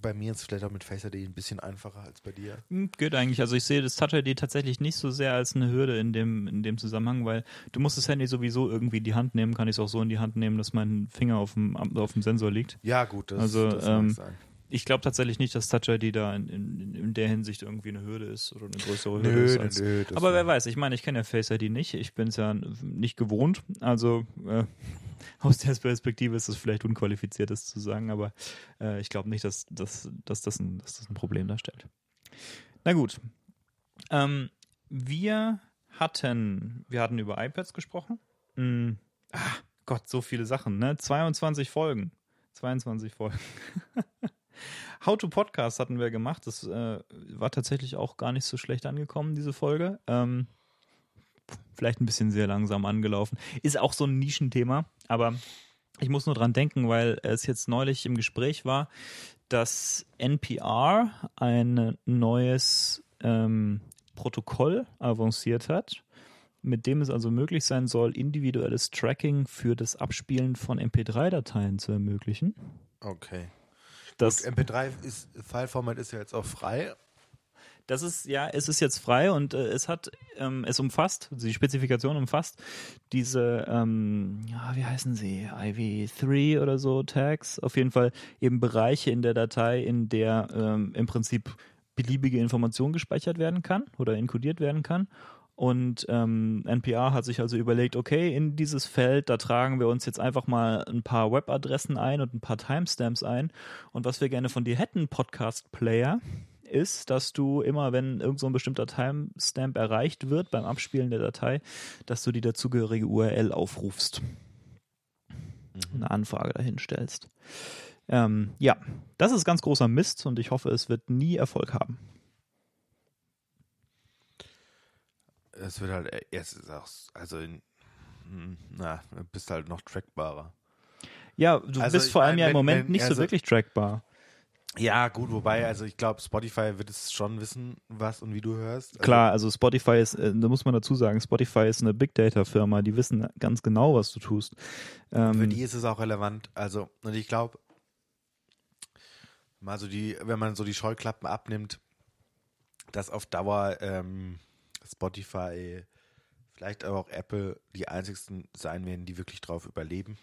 bei mir ist es vielleicht auch mit Face ID ein bisschen einfacher als bei dir. Hm, geht eigentlich. Also ich sehe das Touch ID tatsächlich nicht so sehr als eine Hürde in dem, in dem Zusammenhang, weil du musst das Handy sowieso irgendwie in die Hand nehmen, kann ich es auch so in die Hand nehmen, dass mein Finger auf dem, auf dem Sensor liegt. Ja, gut, das, also, das ähm, sein. Ich glaube tatsächlich nicht, dass Touch ID da in, in, in, der Hinsicht irgendwie eine Hürde ist oder eine größere Hürde nö, ist. Als, nö, aber wer weiß, ich meine, ich kenne ja Face ID nicht, ich bin es ja nicht gewohnt, also äh, aus der Perspektive ist es vielleicht unqualifiziert, das zu sagen, aber äh, ich glaube nicht, dass, dass, dass, das ein, dass das ein Problem darstellt. Na gut. Ähm, wir hatten, wir hatten über iPads gesprochen. Mhm. Ah, Gott, so viele Sachen, ne? 22 Folgen. 22 Folgen. How to Podcast hatten wir gemacht. Das äh, war tatsächlich auch gar nicht so schlecht angekommen, diese Folge. Ähm, vielleicht ein bisschen sehr langsam angelaufen. Ist auch so ein Nischenthema, aber ich muss nur dran denken, weil es jetzt neulich im Gespräch war, dass NPR ein neues ähm, Protokoll avanciert hat, mit dem es also möglich sein soll, individuelles Tracking für das Abspielen von MP3-Dateien zu ermöglichen. Okay. Das Gut, MP3 ist Fileformat ist ja jetzt auch frei. Das ist, ja, es ist jetzt frei und äh, es hat, ähm, es umfasst, die Spezifikation umfasst diese, ähm, ja, wie heißen sie, IV3 oder so Tags, auf jeden Fall eben Bereiche in der Datei, in der ähm, im Prinzip beliebige Information gespeichert werden kann oder inkodiert werden kann. Und ähm, NPR hat sich also überlegt, okay, in dieses Feld, da tragen wir uns jetzt einfach mal ein paar Webadressen ein und ein paar Timestamps ein. Und was wir gerne von dir hätten, Podcast-Player, ist, dass du immer, wenn irgend so ein bestimmter Timestamp erreicht wird beim Abspielen der Datei, dass du die dazugehörige URL aufrufst. Mhm. Eine Anfrage dahin stellst. Ähm, ja, das ist ganz großer Mist und ich hoffe, es wird nie Erfolg haben. Es wird halt, es ist auch, also, in, hm, na, bist halt noch trackbarer. Ja, du also bist vor allem ja im Moment wenn, nicht also, so wirklich trackbar. Ja, gut, wobei, also ich glaube, Spotify wird es schon wissen, was und wie du hörst. Also Klar, also Spotify ist, äh, da muss man dazu sagen, Spotify ist eine Big Data Firma, die wissen ganz genau, was du tust. Ähm, für die ist es auch relevant. Also, und ich glaube, mal so die, wenn man so die Scheuklappen abnimmt, dass auf Dauer ähm, Spotify, vielleicht aber auch Apple die einzigsten sein werden, die wirklich drauf überleben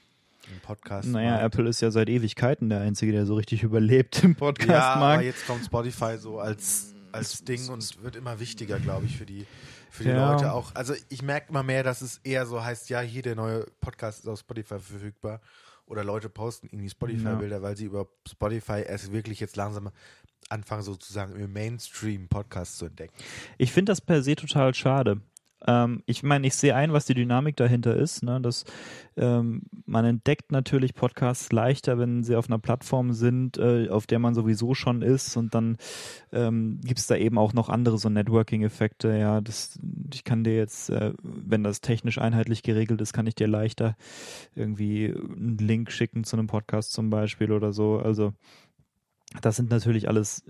im Podcast. Naja, Markt. Apple ist ja seit Ewigkeiten der Einzige, der so richtig überlebt im Podcast. Ja, aber jetzt kommt Spotify so als, als Ding und wird immer wichtiger, glaube ich, für die, für die ja. Leute auch. Also ich merke immer mehr, dass es eher so heißt, ja, hier der neue Podcast ist auf Spotify verfügbar. Oder Leute posten irgendwie Spotify-Bilder, ja. weil sie über Spotify erst wirklich jetzt langsam anfangen, sozusagen im Mainstream Podcast zu entdecken. Ich finde das per se total schade. Ähm, ich meine, ich sehe ein, was die Dynamik dahinter ist. Ne? Dass, ähm, man entdeckt natürlich Podcasts leichter, wenn sie auf einer Plattform sind, äh, auf der man sowieso schon ist. Und dann ähm, gibt es da eben auch noch andere so Networking-Effekte. Ja, das, ich kann dir jetzt, äh, wenn das technisch einheitlich geregelt ist, kann ich dir leichter irgendwie einen Link schicken zu einem Podcast zum Beispiel oder so. Also das sind natürlich alles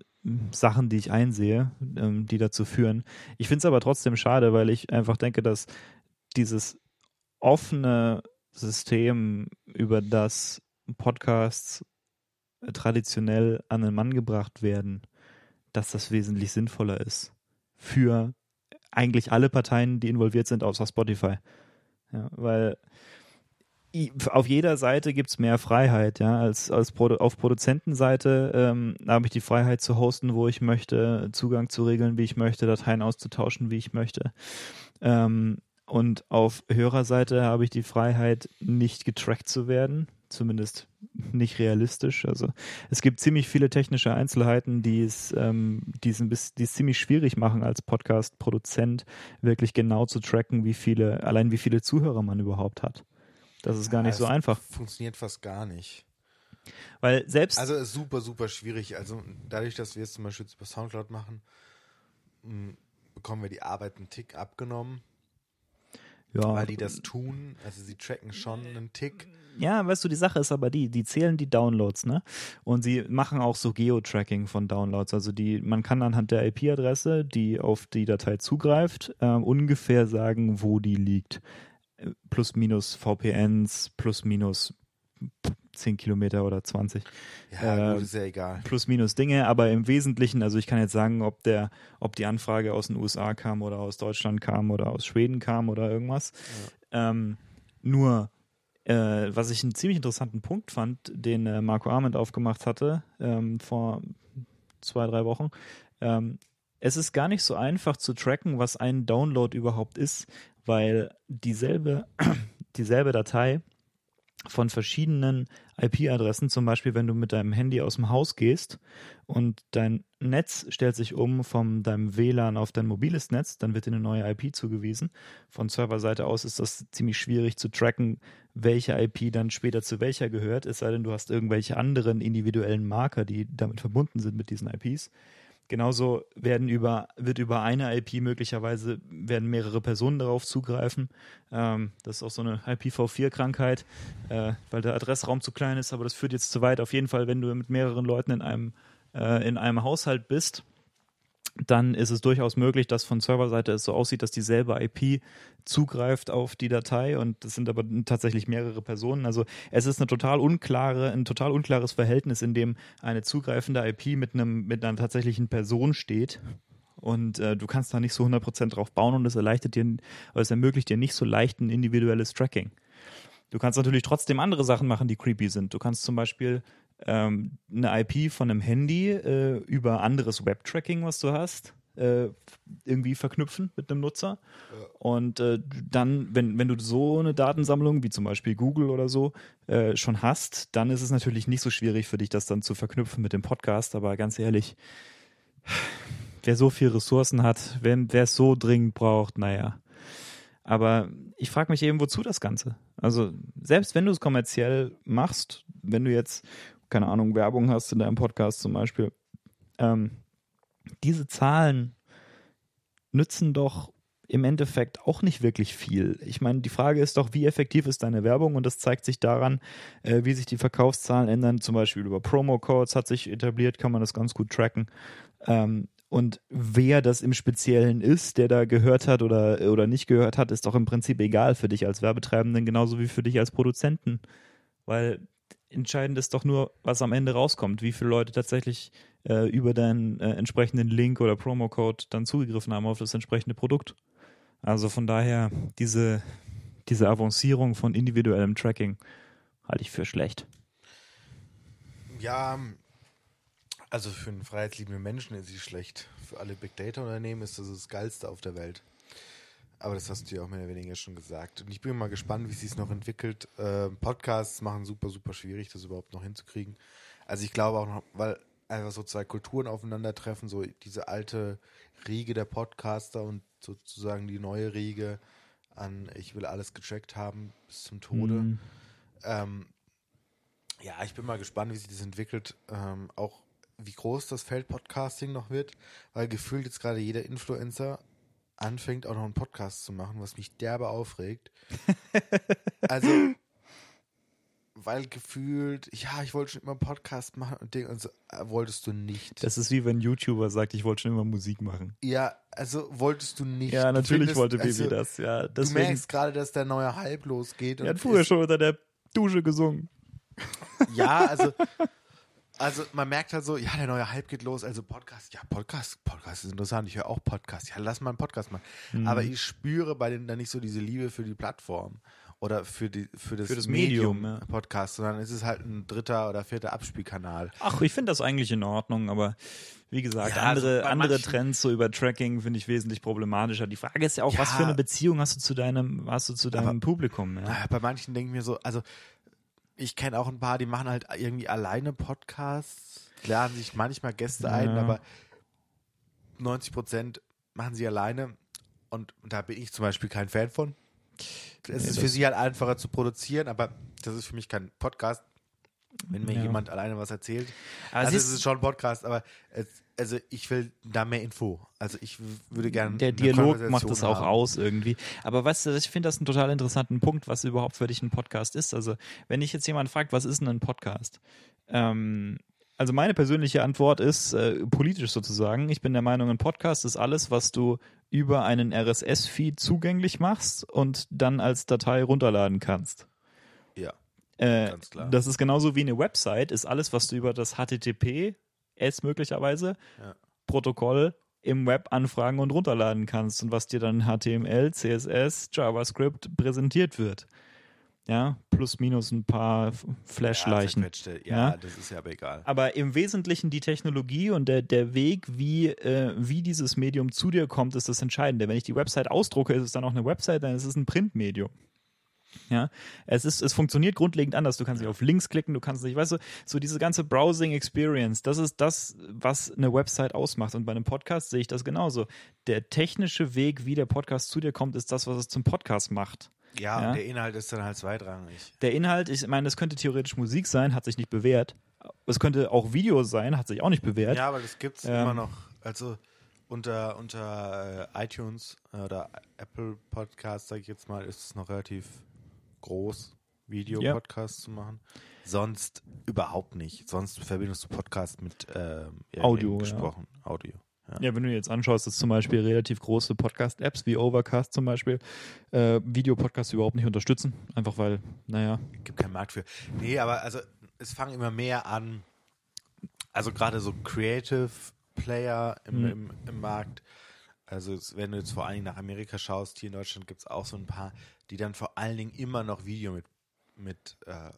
Sachen, die ich einsehe, ähm, die dazu führen. Ich finde es aber trotzdem schade, weil ich einfach denke, dass dieses offene System, über das Podcasts traditionell an den Mann gebracht werden, dass das wesentlich sinnvoller ist für eigentlich alle Parteien, die involviert sind, außer Spotify. Ja, weil auf jeder Seite gibt es mehr Freiheit, ja. Als, als Produ auf Produzentenseite ähm, habe ich die Freiheit zu hosten, wo ich möchte, Zugang zu regeln, wie ich möchte, Dateien auszutauschen, wie ich möchte. Ähm, und auf Hörerseite habe ich die Freiheit, nicht getrackt zu werden, zumindest nicht realistisch. Also es gibt ziemlich viele technische Einzelheiten, die es, ähm, die es, bisschen, die es ziemlich schwierig machen, als Podcast-Produzent wirklich genau zu tracken, wie viele, allein wie viele Zuhörer man überhaupt hat. Das ist gar nicht so einfach. Funktioniert fast gar nicht. Weil selbst. Also ist super, super schwierig. Also dadurch, dass wir jetzt zum Beispiel über Soundcloud machen, bekommen wir die Arbeit einen Tick abgenommen. Ja. Weil die das tun, also sie tracken schon einen Tick. Ja, weißt du, die Sache ist aber die, die zählen die Downloads, ne? Und sie machen auch so Geo-Tracking von Downloads. Also die, man kann anhand der IP-Adresse, die auf die Datei zugreift, äh, ungefähr sagen, wo die liegt. Plus minus VPNs, plus minus 10 Kilometer oder 20. Ja, äh, gut, ist ja egal. Plus minus Dinge, aber im Wesentlichen, also ich kann jetzt sagen, ob der, ob die Anfrage aus den USA kam oder aus Deutschland kam oder aus Schweden kam oder irgendwas. Ja. Ähm, nur äh, was ich einen ziemlich interessanten Punkt fand, den äh, Marco Arment aufgemacht hatte ähm, vor zwei, drei Wochen. Ähm, es ist gar nicht so einfach zu tracken, was ein Download überhaupt ist, weil dieselbe, dieselbe Datei von verschiedenen IP-Adressen, zum Beispiel wenn du mit deinem Handy aus dem Haus gehst und dein Netz stellt sich um von deinem WLAN auf dein mobiles Netz, dann wird dir eine neue IP zugewiesen. Von Serverseite aus ist das ziemlich schwierig zu tracken, welche IP dann später zu welcher gehört, es sei denn, du hast irgendwelche anderen individuellen Marker, die damit verbunden sind mit diesen IPs. Genauso werden über, wird über eine IP möglicherweise werden mehrere Personen darauf zugreifen. Ähm, das ist auch so eine IPv4-Krankheit, äh, weil der Adressraum zu klein ist, aber das führt jetzt zu weit. Auf jeden Fall, wenn du mit mehreren Leuten in einem, äh, in einem Haushalt bist, dann ist es durchaus möglich, dass von Serverseite es so aussieht, dass dieselbe IP zugreift auf die Datei und das sind aber tatsächlich mehrere Personen. Also es ist eine total unklare, ein total unklares Verhältnis, in dem eine zugreifende IP mit einem mit einer tatsächlichen Person steht. Und äh, du kannst da nicht so 100% drauf bauen und es erleichtert dir, es ermöglicht dir nicht so leicht ein individuelles Tracking. Du kannst natürlich trotzdem andere Sachen machen, die creepy sind. Du kannst zum Beispiel ähm, eine IP von einem Handy äh, über anderes Web-Tracking, was du hast, äh, irgendwie verknüpfen mit einem Nutzer. Ja. Und äh, dann, wenn, wenn du so eine Datensammlung wie zum Beispiel Google oder so äh, schon hast, dann ist es natürlich nicht so schwierig für dich, das dann zu verknüpfen mit dem Podcast. Aber ganz ehrlich, wer so viel Ressourcen hat, wer, wer es so dringend braucht, naja. Aber ich frage mich eben, wozu das Ganze? Also, selbst wenn du es kommerziell machst, wenn du jetzt keine Ahnung, Werbung hast in deinem Podcast zum Beispiel, ähm, diese Zahlen nützen doch im Endeffekt auch nicht wirklich viel. Ich meine, die Frage ist doch, wie effektiv ist deine Werbung? Und das zeigt sich daran, äh, wie sich die Verkaufszahlen ändern. Zum Beispiel über Promo-Codes hat sich etabliert, kann man das ganz gut tracken. Ähm, und wer das im Speziellen ist, der da gehört hat oder, oder nicht gehört hat, ist doch im Prinzip egal für dich als Werbetreibenden, genauso wie für dich als Produzenten. Weil entscheidend ist doch nur, was am Ende rauskommt, wie viele Leute tatsächlich äh, über deinen äh, entsprechenden Link oder Promocode dann zugegriffen haben auf das entsprechende Produkt. Also von daher, diese, diese Avancierung von individuellem Tracking halte ich für schlecht. Ja, also für einen freiheitsliebenden Menschen ist sie schlecht. Für alle Big Data Unternehmen ist das das Geilste auf der Welt. Aber das hast du ja auch mehr oder weniger schon gesagt. Und ich bin mal gespannt, wie sich es noch entwickelt. Äh, Podcasts machen super, super schwierig, das überhaupt noch hinzukriegen. Also ich glaube auch noch, weil einfach so zwei Kulturen aufeinandertreffen, so diese alte Riege der Podcaster und sozusagen die neue Riege an ich will alles getrackt haben bis zum Tode. Mhm. Ähm, ja, ich bin mal gespannt, wie sich das entwickelt. Ähm, auch wie groß das Feld Podcasting noch wird, weil gefühlt jetzt gerade jeder Influencer anfängt, auch noch einen Podcast zu machen, was mich derbe aufregt. also, weil gefühlt, ja, ich wollte schon immer einen Podcast machen und Ding, und so, äh, wolltest du nicht. Das ist wie wenn ein YouTuber sagt, ich wollte schon immer Musik machen. Ja, also wolltest du nicht. Ja, natürlich findest, wollte Baby also, das, ja. Deswegen, du merkst gerade, dass der neue Hype losgeht. Er hat früher schon unter der Dusche gesungen. Ja, also also man merkt halt so, ja, der neue Hype geht los, also Podcast, ja, Podcast, Podcast ist interessant, ich höre auch Podcast, ja, lass mal einen Podcast machen. Mhm. Aber ich spüre bei denen dann nicht so diese Liebe für die Plattform. oder für die für das, Für das Medium, ja. Podcast, sondern es ist halt ein dritter oder vierter Abspielkanal. Ach, ich finde das eigentlich in Ordnung, aber wie gesagt, Ja, andere, also andere Trends so über Tracking finde ich wesentlich problematischer. Die Frage ist ja auch, Ja. was für eine Beziehung hast du zu deinem, hast du zu deinem Aber- Publikum? Ja? Ah, Bei manchen denke ich mir so, also ich kenne auch ein paar, die machen halt irgendwie alleine Podcasts, laden sich manchmal Gäste ein, Ja. aber 90 Prozent machen sie alleine und da bin ich zum Beispiel kein Fan von. Es ist für sie halt einfacher zu produzieren, aber das ist für mich kein Podcast. Wenn mir Ja. jemand alleine was erzählt. Aber also es ist schon ein Podcast, aber es, also ich will da mehr Info. Also ich würde gerne Der Dialog macht es auch haben. aus irgendwie. Aber weißt du, ich finde das einen total interessanten Punkt, was überhaupt für dich ein Podcast ist. Also, wenn dich jetzt jemand fragt, was ist denn ein Podcast? Ähm, also meine persönliche Antwort ist äh, politisch sozusagen. Ich bin der Meinung, ein Podcast ist alles, was du über einen RSS-Feed zugänglich machst und dann als Datei runterladen kannst. Ja. Äh, Ganz klar. Das ist genauso wie eine Website, ist alles, was du über das HTTPS möglicherweise Ja. Protokoll im Web anfragen und runterladen kannst und was dir dann HTML, CSS, JavaScript präsentiert wird. Ja, plus minus ein paar Flashleichen. Ja, ja, Ja. das ist ja aber egal. aber im Wesentlichen die Technologie und der, der Weg, wie, äh, wie dieses Medium zu dir kommt, ist das Entscheidende. Wenn ich die Website ausdrucke, ist es dann auch eine Website, dann ist es ein Printmedium. Ja, es ist, es funktioniert grundlegend anders. Du kannst nicht auf Links klicken, du kannst nicht, weißt du, so diese ganze Browsing Experience, das ist das, was eine Website ausmacht. Und bei einem Podcast sehe ich das genauso. Der technische Weg, wie der Podcast zu dir kommt, ist das, was es zum Podcast macht. Ja, Ja. und der Inhalt ist dann halt zweitrangig. Der Inhalt, ich meine, das könnte theoretisch Musik sein, hat sich nicht bewährt. Es könnte auch Video sein, hat sich auch nicht bewährt. Ja, aber das gibt's Ähm. immer noch. Also unter, unter äh, iTunes oder Apple Podcasts, sage ich jetzt mal, ist es noch relativ groß, Video-Podcasts zu machen. Sonst überhaupt nicht. Sonst verbindest du Podcast mit ähm, ja, Audio, eben ja. gesprochen. Audio. Ja. Ja, wenn du dir jetzt anschaust, dass zum Beispiel relativ große Podcast-Apps wie Overcast zum Beispiel äh, Videopodcasts überhaupt nicht unterstützen. Einfach weil, naja, Gibt keinen Markt für. Nee, aber also es fangen immer mehr an, also gerade so Creative Player im, Mhm. im, im Markt. Also wenn du jetzt vor allen Dingen nach Amerika schaust, hier in Deutschland gibt es auch so ein paar, die dann vor allen Dingen immer noch Video mit, mit äh,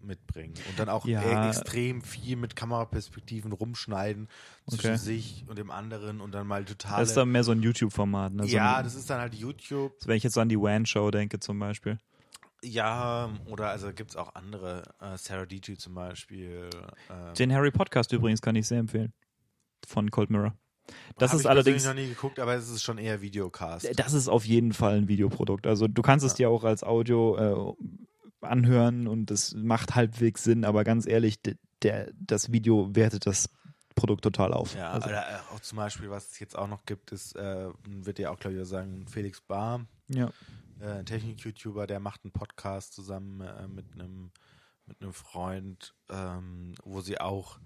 mitbringen und dann auch Ja. e- extrem viel mit Kameraperspektiven rumschneiden zwischen Okay. sich und dem anderen und dann mal total. das ist dann mehr so ein YouTube-Format. Ne? So ja, ein, das ist dann halt YouTube. wenn ich jetzt an die WAN-Show denke zum Beispiel. Ja, oder also gibt es auch andere, äh, Sarah DJ zum Beispiel. ähm, Den Harry Podcast übrigens kann ich sehr empfehlen. Von Cold Mirror. Das Hab ist ich allerdings, noch nie geguckt, aber es ist schon eher Videocast. das ist auf jeden Fall ein Videoprodukt. Also du kannst es dir auch als Audio äh, anhören und das macht halbwegs Sinn, aber ganz ehrlich, der, das Video wertet das Produkt total auf. ja, also, oder äh, auch zum Beispiel, was es jetzt auch noch gibt, ist, äh, wird ja auch, glaube ich, sagen, Felix Bar, ja. äh, ein Technik-YouTuber, der macht einen Podcast zusammen äh, mit einem mit einem Freund, ähm, wo sie auch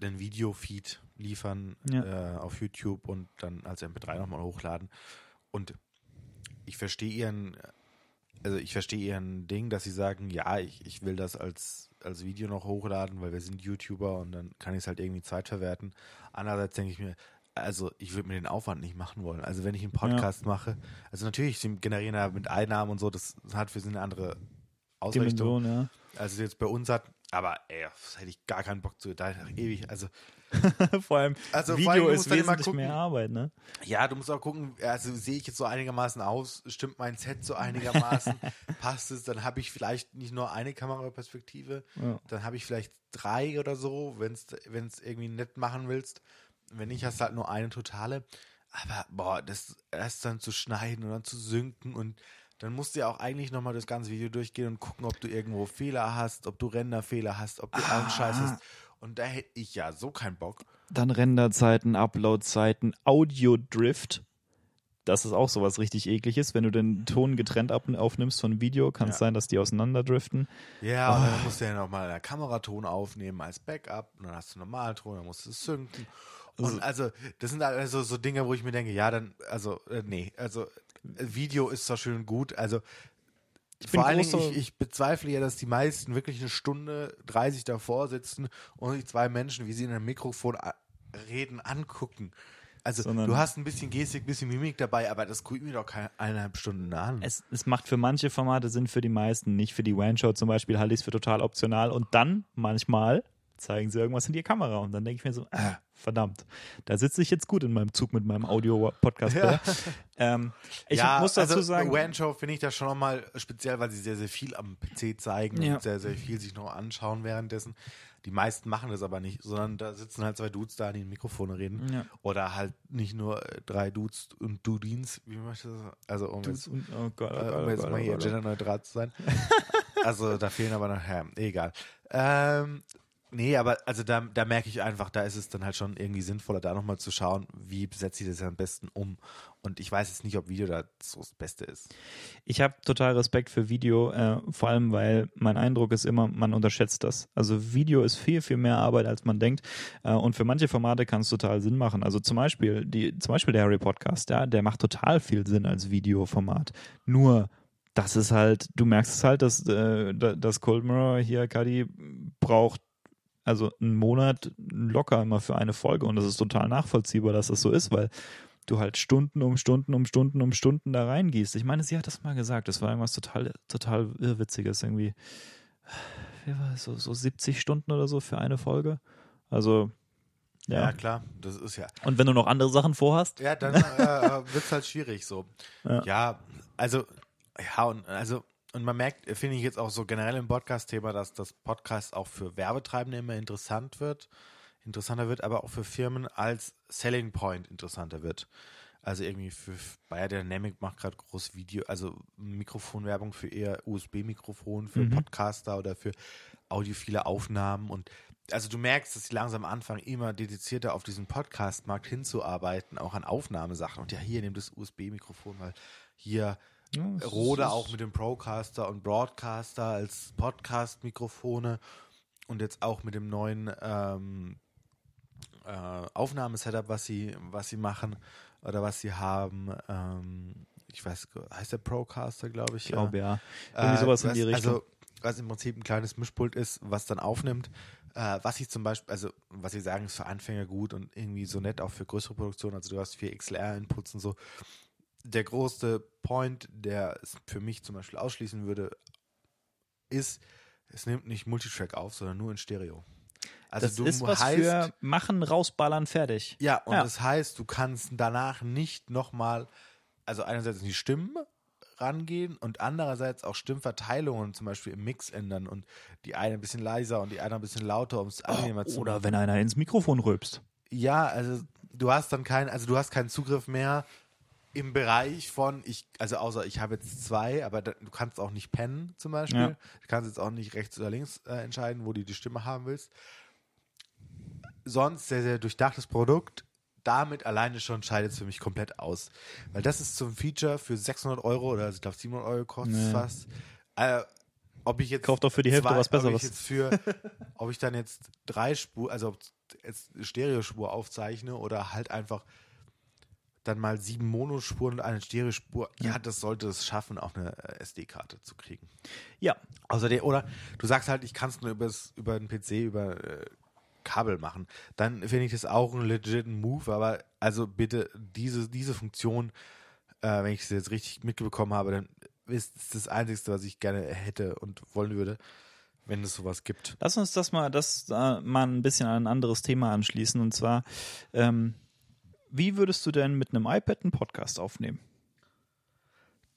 den Videofeed liefern Ja. äh, auf YouTube und dann als MP3 nochmal hochladen. Und ich verstehe ihren, also ich verstehe ihren Ding, dass sie sagen, ja, ich, ich will das als, als Video noch hochladen, weil wir sind YouTuber und dann kann ich es halt irgendwie Zeit verwerten. Andererseits denke ich mir, also ich würde mir den Aufwand nicht machen wollen. Also wenn ich einen Podcast mache, also natürlich, sie generieren da mit Einnahmen und so, das hat für sie eine andere Ausrichtung. Dimension, ja. Also jetzt bei uns hat, aber ey, das hätte ich gar keinen Bock zu, da ewig, also vor allem Also vor Video allem, du ist wesentlich mehr Arbeit, ne? Ja, du musst auch gucken, also sehe ich jetzt so einigermaßen aus, stimmt mein Set so einigermaßen, passt es, dann habe ich vielleicht nicht nur eine Kameraperspektive, Ja. dann habe ich vielleicht drei oder so, wenn es irgendwie nett machen willst. Wenn nicht, hast du halt nur eine totale. Aber boah, das erst dann zu schneiden und dann zu synken und dann musst du ja auch eigentlich nochmal das ganze Video durchgehen und gucken, ob du irgendwo Fehler hast, ob du Renderfehler hast, ob du Ah. Scheiß hast. Und da hätte ich ja so keinen Bock. Dann Renderzeiten, Uploadzeiten, Audio-Drift. Das ist auch sowas richtig ekliges. Wenn du den Ton getrennt aufnimmst von Video, kann es Ja. sein, dass die auseinanderdriften. Ja, und Ah. dann musst du ja nochmal einen Kameraton aufnehmen als Backup und dann hast du Normalton, dann musst du es synken. Und also, das sind also so Dinge, wo ich mir denke, ja, dann, also, äh, nee, also, Video ist zwar schön und gut, also, bin vor allen Dingen, ich, ich bezweifle ja, dass die meisten wirklich eine Stunde 30 davor sitzen und sich zwei Menschen, wie sie in einem Mikrofon reden, angucken. Also Sondern du hast ein bisschen Gestik, ein bisschen Mimik dabei, aber das guckt mir doch keine eineinhalb Stunden an. Es, es macht für manche Formate Sinn, für die meisten nicht. Für die One-Show zum Beispiel halte ich es für total optional. Und dann manchmal zeigen sie irgendwas in die Kamera und dann denke ich mir so, äh, verdammt, da sitze ich jetzt gut in meinem Zug mit meinem Audio-Podcast. Ja. Ähm, ich ja, muss dazu also, sagen, One Show finde ich das schon nochmal speziell, weil sie sehr, sehr viel am PC zeigen ja. und sehr, sehr viel sich noch anschauen währenddessen. Die meisten machen das aber nicht, sondern da sitzen halt zwei Dudes da, die in Mikrofone reden. Ja. Oder halt nicht nur äh, drei Dudes und Dudins, wie möchte das? Also um Dudes jetzt, und, oh Gott, oh äh, um jetzt oh mal hier oh genderneutral zu sein. also da fehlen aber noch, ja, egal. Ähm, Nee, aber also da, da merke ich einfach, da ist es dann halt schon irgendwie sinnvoller, da nochmal zu schauen, wie setze ich das am besten um. Und ich weiß jetzt nicht, ob Video da so das Beste ist. Ich habe total Respekt für Video, äh, vor allem weil mein Eindruck ist immer, man unterschätzt das. Also Video ist viel, viel mehr Arbeit, als man denkt. Äh, und für manche Formate kann es total Sinn machen. Also zum Beispiel, die, zum Beispiel der Harry Podcast, ja, der macht total viel Sinn als Videoformat. Nur das ist halt, du merkst es halt, dass, äh, dass Cold Mirror hier, Kadi, braucht also einen Monat locker immer für eine Folge und das ist total nachvollziehbar, dass das so ist, weil du halt Stunden um Stunden um Stunden um Stunden da reingehst. Ich meine, sie hat das mal gesagt, das war irgendwas total, total irrwitziges, irgendwie, wie war so, so 70 Stunden oder so für eine Folge. Also, ja. ja. klar, das ist ja. Und wenn du noch andere Sachen vorhast? Ja, dann äh, wird es halt schwierig so. Ja. ja, also, ja, und also und man merkt, finde ich jetzt auch so generell im Podcast-Thema, dass das Podcast auch für Werbetreibende immer interessant wird, interessanter wird, aber auch für Firmen als Selling Point interessanter wird. Also irgendwie für Bayer Dynamic macht gerade groß Video, also Mikrofonwerbung für eher USB-Mikrofon, für mhm. Podcaster oder für audiophile Aufnahmen und also du merkst, dass sie langsam anfangen, immer dedizierter auf diesen Podcast-Markt hinzuarbeiten, auch an Aufnahmesachen. Und ja, hier nimm das USB-Mikrofon, weil hier ja, Rode auch mit dem Procaster und Broadcaster als Podcast-Mikrofone und jetzt auch mit dem neuen ähm, äh, Aufnahmesetup, was sie, was sie machen oder was sie haben. Ähm, ich weiß, heißt der Procaster, glaube ich. Ich glaube, ja. ja. Irgendwie äh, sowas was, in die Richtung. Also, was im Prinzip ein kleines Mischpult ist, was dann aufnimmt. Äh, was ich zum Beispiel, also was sie sagen, ist für Anfänger gut und irgendwie so nett auch für größere Produktionen. Also du hast vier XLR-Inputs und so der größte Point, der es für mich zum Beispiel ausschließen würde, ist, es nimmt nicht Multitrack auf, sondern nur in Stereo. Also das du ist was heißt, für machen, rausballern, fertig. Ja, und ja. das heißt, du kannst danach nicht nochmal, also einerseits in die Stimmen rangehen und andererseits auch Stimmverteilungen zum Beispiel im Mix ändern und die eine ein bisschen leiser und die eine ein bisschen lauter, um es angenehmer oh, zu machen. Oder wenn einer ins Mikrofon rülpst. Ja, also du hast dann keinen, also du hast keinen Zugriff mehr im Bereich von, ich, also außer ich habe jetzt zwei, aber da, du kannst auch nicht pennen zum Beispiel. Ja. Du kannst jetzt auch nicht rechts oder links äh, entscheiden, wo du die Stimme haben willst. Sonst sehr, sehr durchdachtes Produkt. Damit alleine schon scheidet es für mich komplett aus. Weil das ist zum Feature für 600 Euro oder ich glaube 700 Euro kostet es nee. fast. Äh, ob ich jetzt kauft doch für die Hälfte zwei, was Besseres. Ob ich jetzt für, ob ich dann jetzt drei Spur, also jetzt Stereospur aufzeichne oder halt einfach dann mal sieben Monospuren und eine Stereospur. Ja, das sollte es schaffen, auch eine äh, SD-Karte zu kriegen. Ja. Außerdem, oder du sagst halt, ich kann es nur übers, über den PC, über äh, Kabel machen. Dann finde ich das auch ein legit Move, aber also bitte diese, diese Funktion, äh, wenn ich es jetzt richtig mitbekommen habe, dann ist es das Einzige, was ich gerne hätte und wollen würde wenn es sowas gibt. Lass uns das mal, das äh, mal ein bisschen an ein anderes Thema anschließen. Und zwar, ähm, wie würdest du denn mit einem iPad einen Podcast aufnehmen?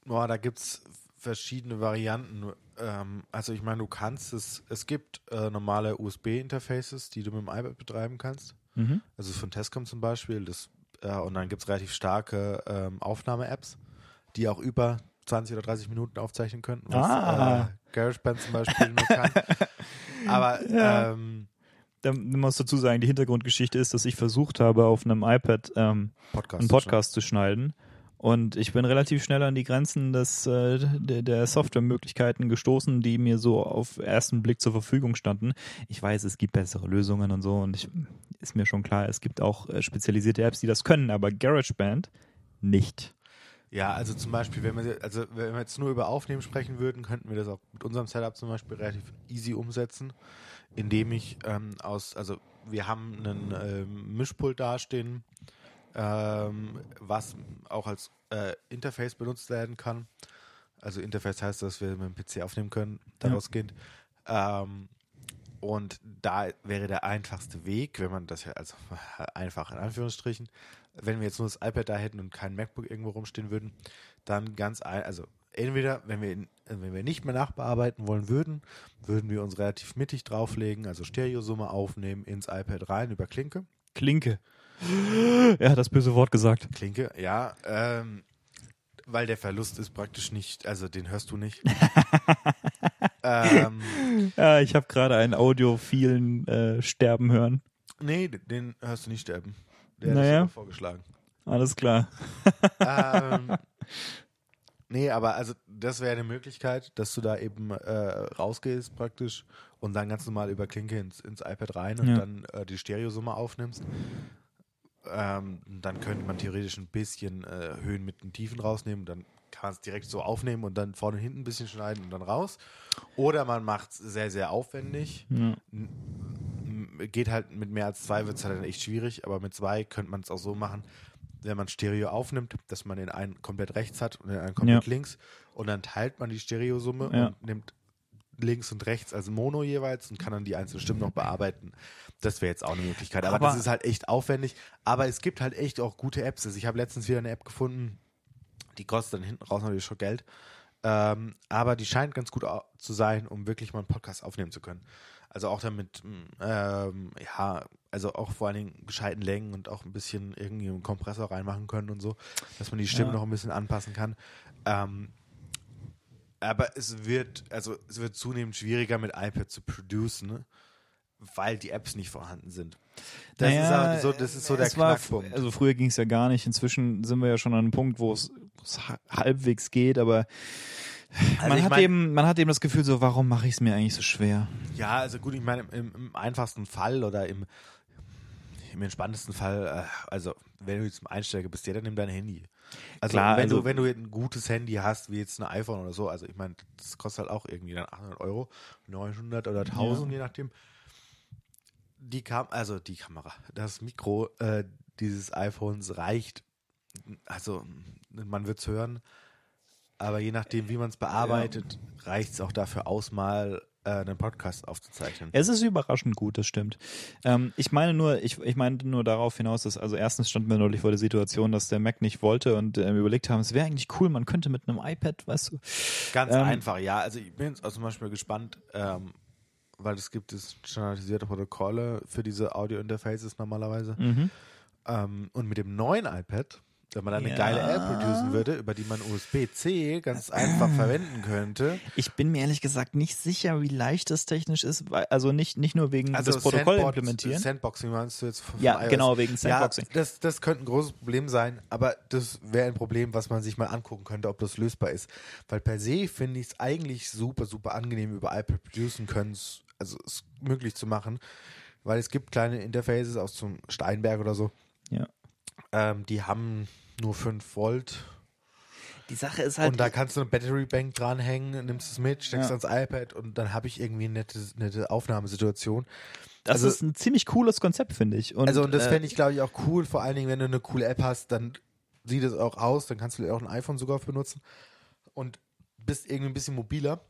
Boah, da gibt es verschiedene Varianten. Ähm, also ich meine, du kannst es, es gibt äh, normale USB-Interfaces, die du mit dem iPad betreiben kannst. Mhm. Also von Tescom zum Beispiel. Das, äh, und dann gibt es relativ starke ähm, Aufnahme-Apps, die auch über 20 oder 30 Minuten aufzeichnen können, was ah. äh, GarageBand zum Beispiel kann. Aber ja. ähm, da muss dazu sagen, die Hintergrundgeschichte ist, dass ich versucht habe, auf einem iPad ähm, Podcast einen Podcast zu schneiden. Und ich bin relativ schnell an die Grenzen des, äh, der, der Softwaremöglichkeiten gestoßen, die mir so auf ersten Blick zur Verfügung standen. Ich weiß, es gibt bessere Lösungen und so und ich, ist mir schon klar, es gibt auch äh, spezialisierte Apps, die das können, aber GarageBand nicht. Ja, also zum Beispiel, wenn wir, also wenn wir jetzt nur über Aufnehmen sprechen würden, könnten wir das auch mit unserem Setup zum Beispiel relativ easy umsetzen indem ich ähm, aus, also wir haben einen ähm, Mischpult dastehen, ähm, was auch als äh, Interface benutzt werden kann. Also Interface heißt, dass wir mit dem PC aufnehmen können, daraus ja. gehend. Ähm, und da wäre der einfachste Weg, wenn man das ja, also einfach in Anführungsstrichen, wenn wir jetzt nur das iPad da hätten und kein MacBook irgendwo rumstehen würden, dann ganz ein, also entweder, wenn wir, in, wenn wir nicht mehr nachbearbeiten wollen würden, würden wir uns relativ mittig drauflegen, also Stereosumme aufnehmen, ins iPad rein über Klinke. Klinke. Er hat das böse Wort gesagt. Klinke, ja. Ähm, weil der Verlust ist praktisch nicht, also den hörst du nicht. ähm, ja, ich habe gerade einen audiophilen äh, sterben hören. Nee, den hörst du nicht sterben. Der naja. ist vorgeschlagen. Alles klar. ähm, nee, aber also das wäre eine Möglichkeit, dass du da eben äh, rausgehst praktisch und dann ganz normal über Klinke ins, ins iPad rein und ja. dann äh, die Stereosumme aufnimmst. Ähm, dann könnte man theoretisch ein bisschen äh, Höhen mit den Tiefen rausnehmen. Dann kann man es direkt so aufnehmen und dann vorne und hinten ein bisschen schneiden und dann raus. Oder man macht es sehr, sehr aufwendig. Ja. Geht halt mit mehr als zwei, wird es halt dann echt schwierig, aber mit zwei könnte man es auch so machen, wenn man Stereo aufnimmt, dass man den einen komplett rechts hat und den einen komplett ja. links und dann teilt man die Stereosumme ja. und nimmt links und rechts als Mono jeweils und kann dann die einzelnen Stimmen noch bearbeiten. Das wäre jetzt auch eine Möglichkeit. Aber, aber, das ist halt echt aufwendig. Aber es gibt halt echt auch gute Apps. Also ich habe letztens wieder eine App gefunden, die kostet dann hinten raus natürlich schon Geld. Ähm, aber die scheint ganz gut zu sein, um wirklich mal einen Podcast aufnehmen zu können. Also auch damit, ähm, ja, also auch vor allen Dingen gescheiten Längen und auch ein bisschen irgendwie einen Kompressor reinmachen können und so, dass man die Stimme ja. noch ein bisschen anpassen kann. Ähm, aber es wird, also es wird zunehmend schwieriger mit iPad zu producen, ne? weil die Apps nicht vorhanden sind. Das naja, ist so, das ist so der Knackpunkt. War, also früher ging es ja gar nicht. Inzwischen sind wir ja schon an einem Punkt, wo es halbwegs geht, aber also man, hat mein, eben, man hat eben das Gefühl, so, warum mache ich es mir eigentlich so schwer? Ja, also gut, ich meine, im, im einfachsten Fall oder im, im entspanntesten Fall, äh, also wenn du jetzt Einsteiger bist, ja, dann nimm dein Handy. Also Klar, wenn, also, du, wenn du ein gutes Handy hast, wie jetzt ein iPhone oder so, also ich meine, das kostet halt auch irgendwie dann 800 Euro, 900 oder 1000, ja. je nachdem. Die Kam also die Kamera, das Mikro äh, dieses iPhones reicht. Also man wird es hören, aber je nachdem, wie man es bearbeitet, ja. reicht es auch dafür aus, mal äh, einen Podcast aufzuzeichnen. Es ist überraschend gut, das stimmt. Ähm, ich meine nur, ich, ich meine nur darauf hinaus, dass also erstens standen wir neulich vor der Situation, dass der Mac nicht wollte und äh, überlegt haben, es wäre eigentlich cool, man könnte mit einem iPad, weißt du. Ganz ähm, einfach, ja. Also ich bin jetzt zum Beispiel gespannt, ähm, weil es gibt es standardisierte Protokolle für diese Audio-Interfaces normalerweise. Mhm. Ähm, und mit dem neuen iPad wenn man eine ja. geile App producen würde, über die man USB-C ganz einfach verwenden könnte. Ich bin mir ehrlich gesagt nicht sicher, wie leicht das technisch ist. Also nicht, nicht nur wegen also des Protokoll Sandbox, implementieren. Sandboxing meinst du jetzt von Ja, iOS. genau, wegen Sandboxing. Ja, das, das könnte ein großes Problem sein, aber das wäre ein Problem, was man sich mal angucken könnte, ob das lösbar ist. Weil per se finde ich es eigentlich super, super angenehm, über iPad producen können, also es möglich zu machen. Weil es gibt kleine Interfaces aus zum Steinberg oder so. Ja ähm, die haben nur 5 Volt. Die Sache ist halt. Und da kannst du eine Battery Bank dranhängen, nimmst es mit, steckst ja. ans iPad und dann habe ich irgendwie eine nette, nette Aufnahmesituation. Das also, ist ein ziemlich cooles Konzept, finde ich. Und, also, und das äh, fände ich, glaube ich, auch cool, vor allen Dingen, wenn du eine coole App hast, dann sieht es auch aus, dann kannst du auch ein iPhone sogar benutzen und bist irgendwie ein bisschen mobiler.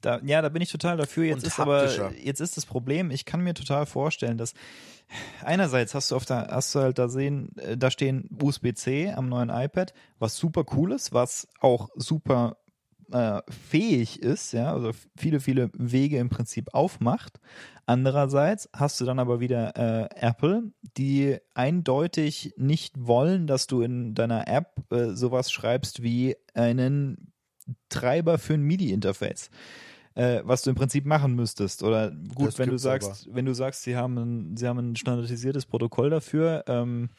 Da, ja, da bin ich total dafür. Jetzt ist aber jetzt ist das Problem, ich kann mir total vorstellen, dass einerseits hast du auf der hast du halt da sehen, äh, da stehen USB-C am neuen iPad, was super cool ist, was auch super äh, fähig ist, ja, also viele, viele Wege im Prinzip aufmacht. Andererseits hast du dann aber wieder äh, Apple, die eindeutig nicht wollen, dass du in deiner App äh, sowas schreibst wie einen Treiber für ein MIDI-Interface äh, was du im Prinzip machen müsstest. Oder gut, das wenn du sagst, aber. wenn du sagst, sie haben ein, sie haben ein standardisiertes Protokoll dafür, ähm,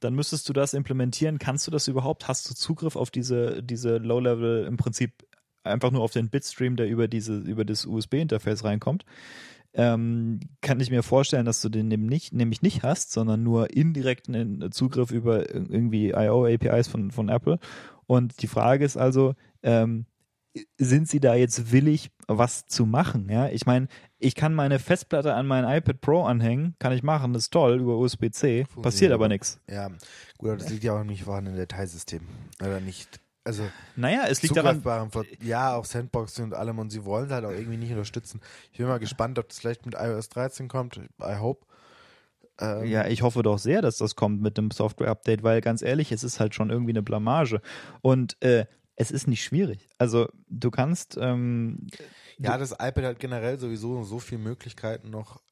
dann müsstest du das implementieren. Kannst du das überhaupt? Hast du Zugriff auf diese, diese Low-Level im Prinzip einfach nur auf den Bitstream, der über diese, über das USB-Interface reinkommt? Ähm, kann ich mir vorstellen, dass du den nicht, nämlich nicht hast, sondern nur indirekten Zugriff über irgendwie IO-APIs von, von Apple. Und die Frage ist also, ähm, sind sie da jetzt willig, was zu machen? Ja, ich meine, ich kann meine Festplatte an mein iPad Pro anhängen, kann ich machen, das ist toll über USB-C, passiert aber nichts. Ja, gut, aber das liegt ja auch nicht vorhandenen Dateisystem. Oder nicht. Also, naja, es liegt daran. Ja, auch Sandboxing und allem und sie wollen halt auch irgendwie nicht unterstützen. Ich bin mal gespannt, ob das vielleicht mit iOS 13 kommt. I hope. Ähm, ja, ich hoffe doch sehr, dass das kommt mit dem Software-Update, weil ganz ehrlich, es ist halt schon irgendwie eine Blamage. Und äh, es ist nicht schwierig. Also du kannst. Ähm, ja, das iPad hat generell sowieso so viele Möglichkeiten noch,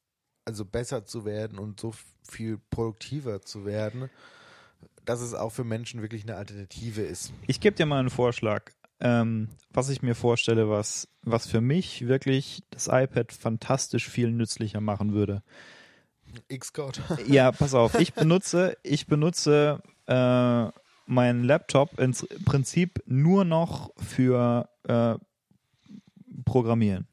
also besser zu werden und so viel produktiver zu werden, dass es auch für Menschen wirklich eine Alternative ist. Ich gebe dir mal einen Vorschlag. Ähm, was ich mir vorstelle, was, was für mich wirklich das iPad fantastisch viel nützlicher machen würde. Xcode. ja, pass auf, ich benutze, ich benutze äh, meinen Laptop im Prinzip nur noch für äh, Programmieren.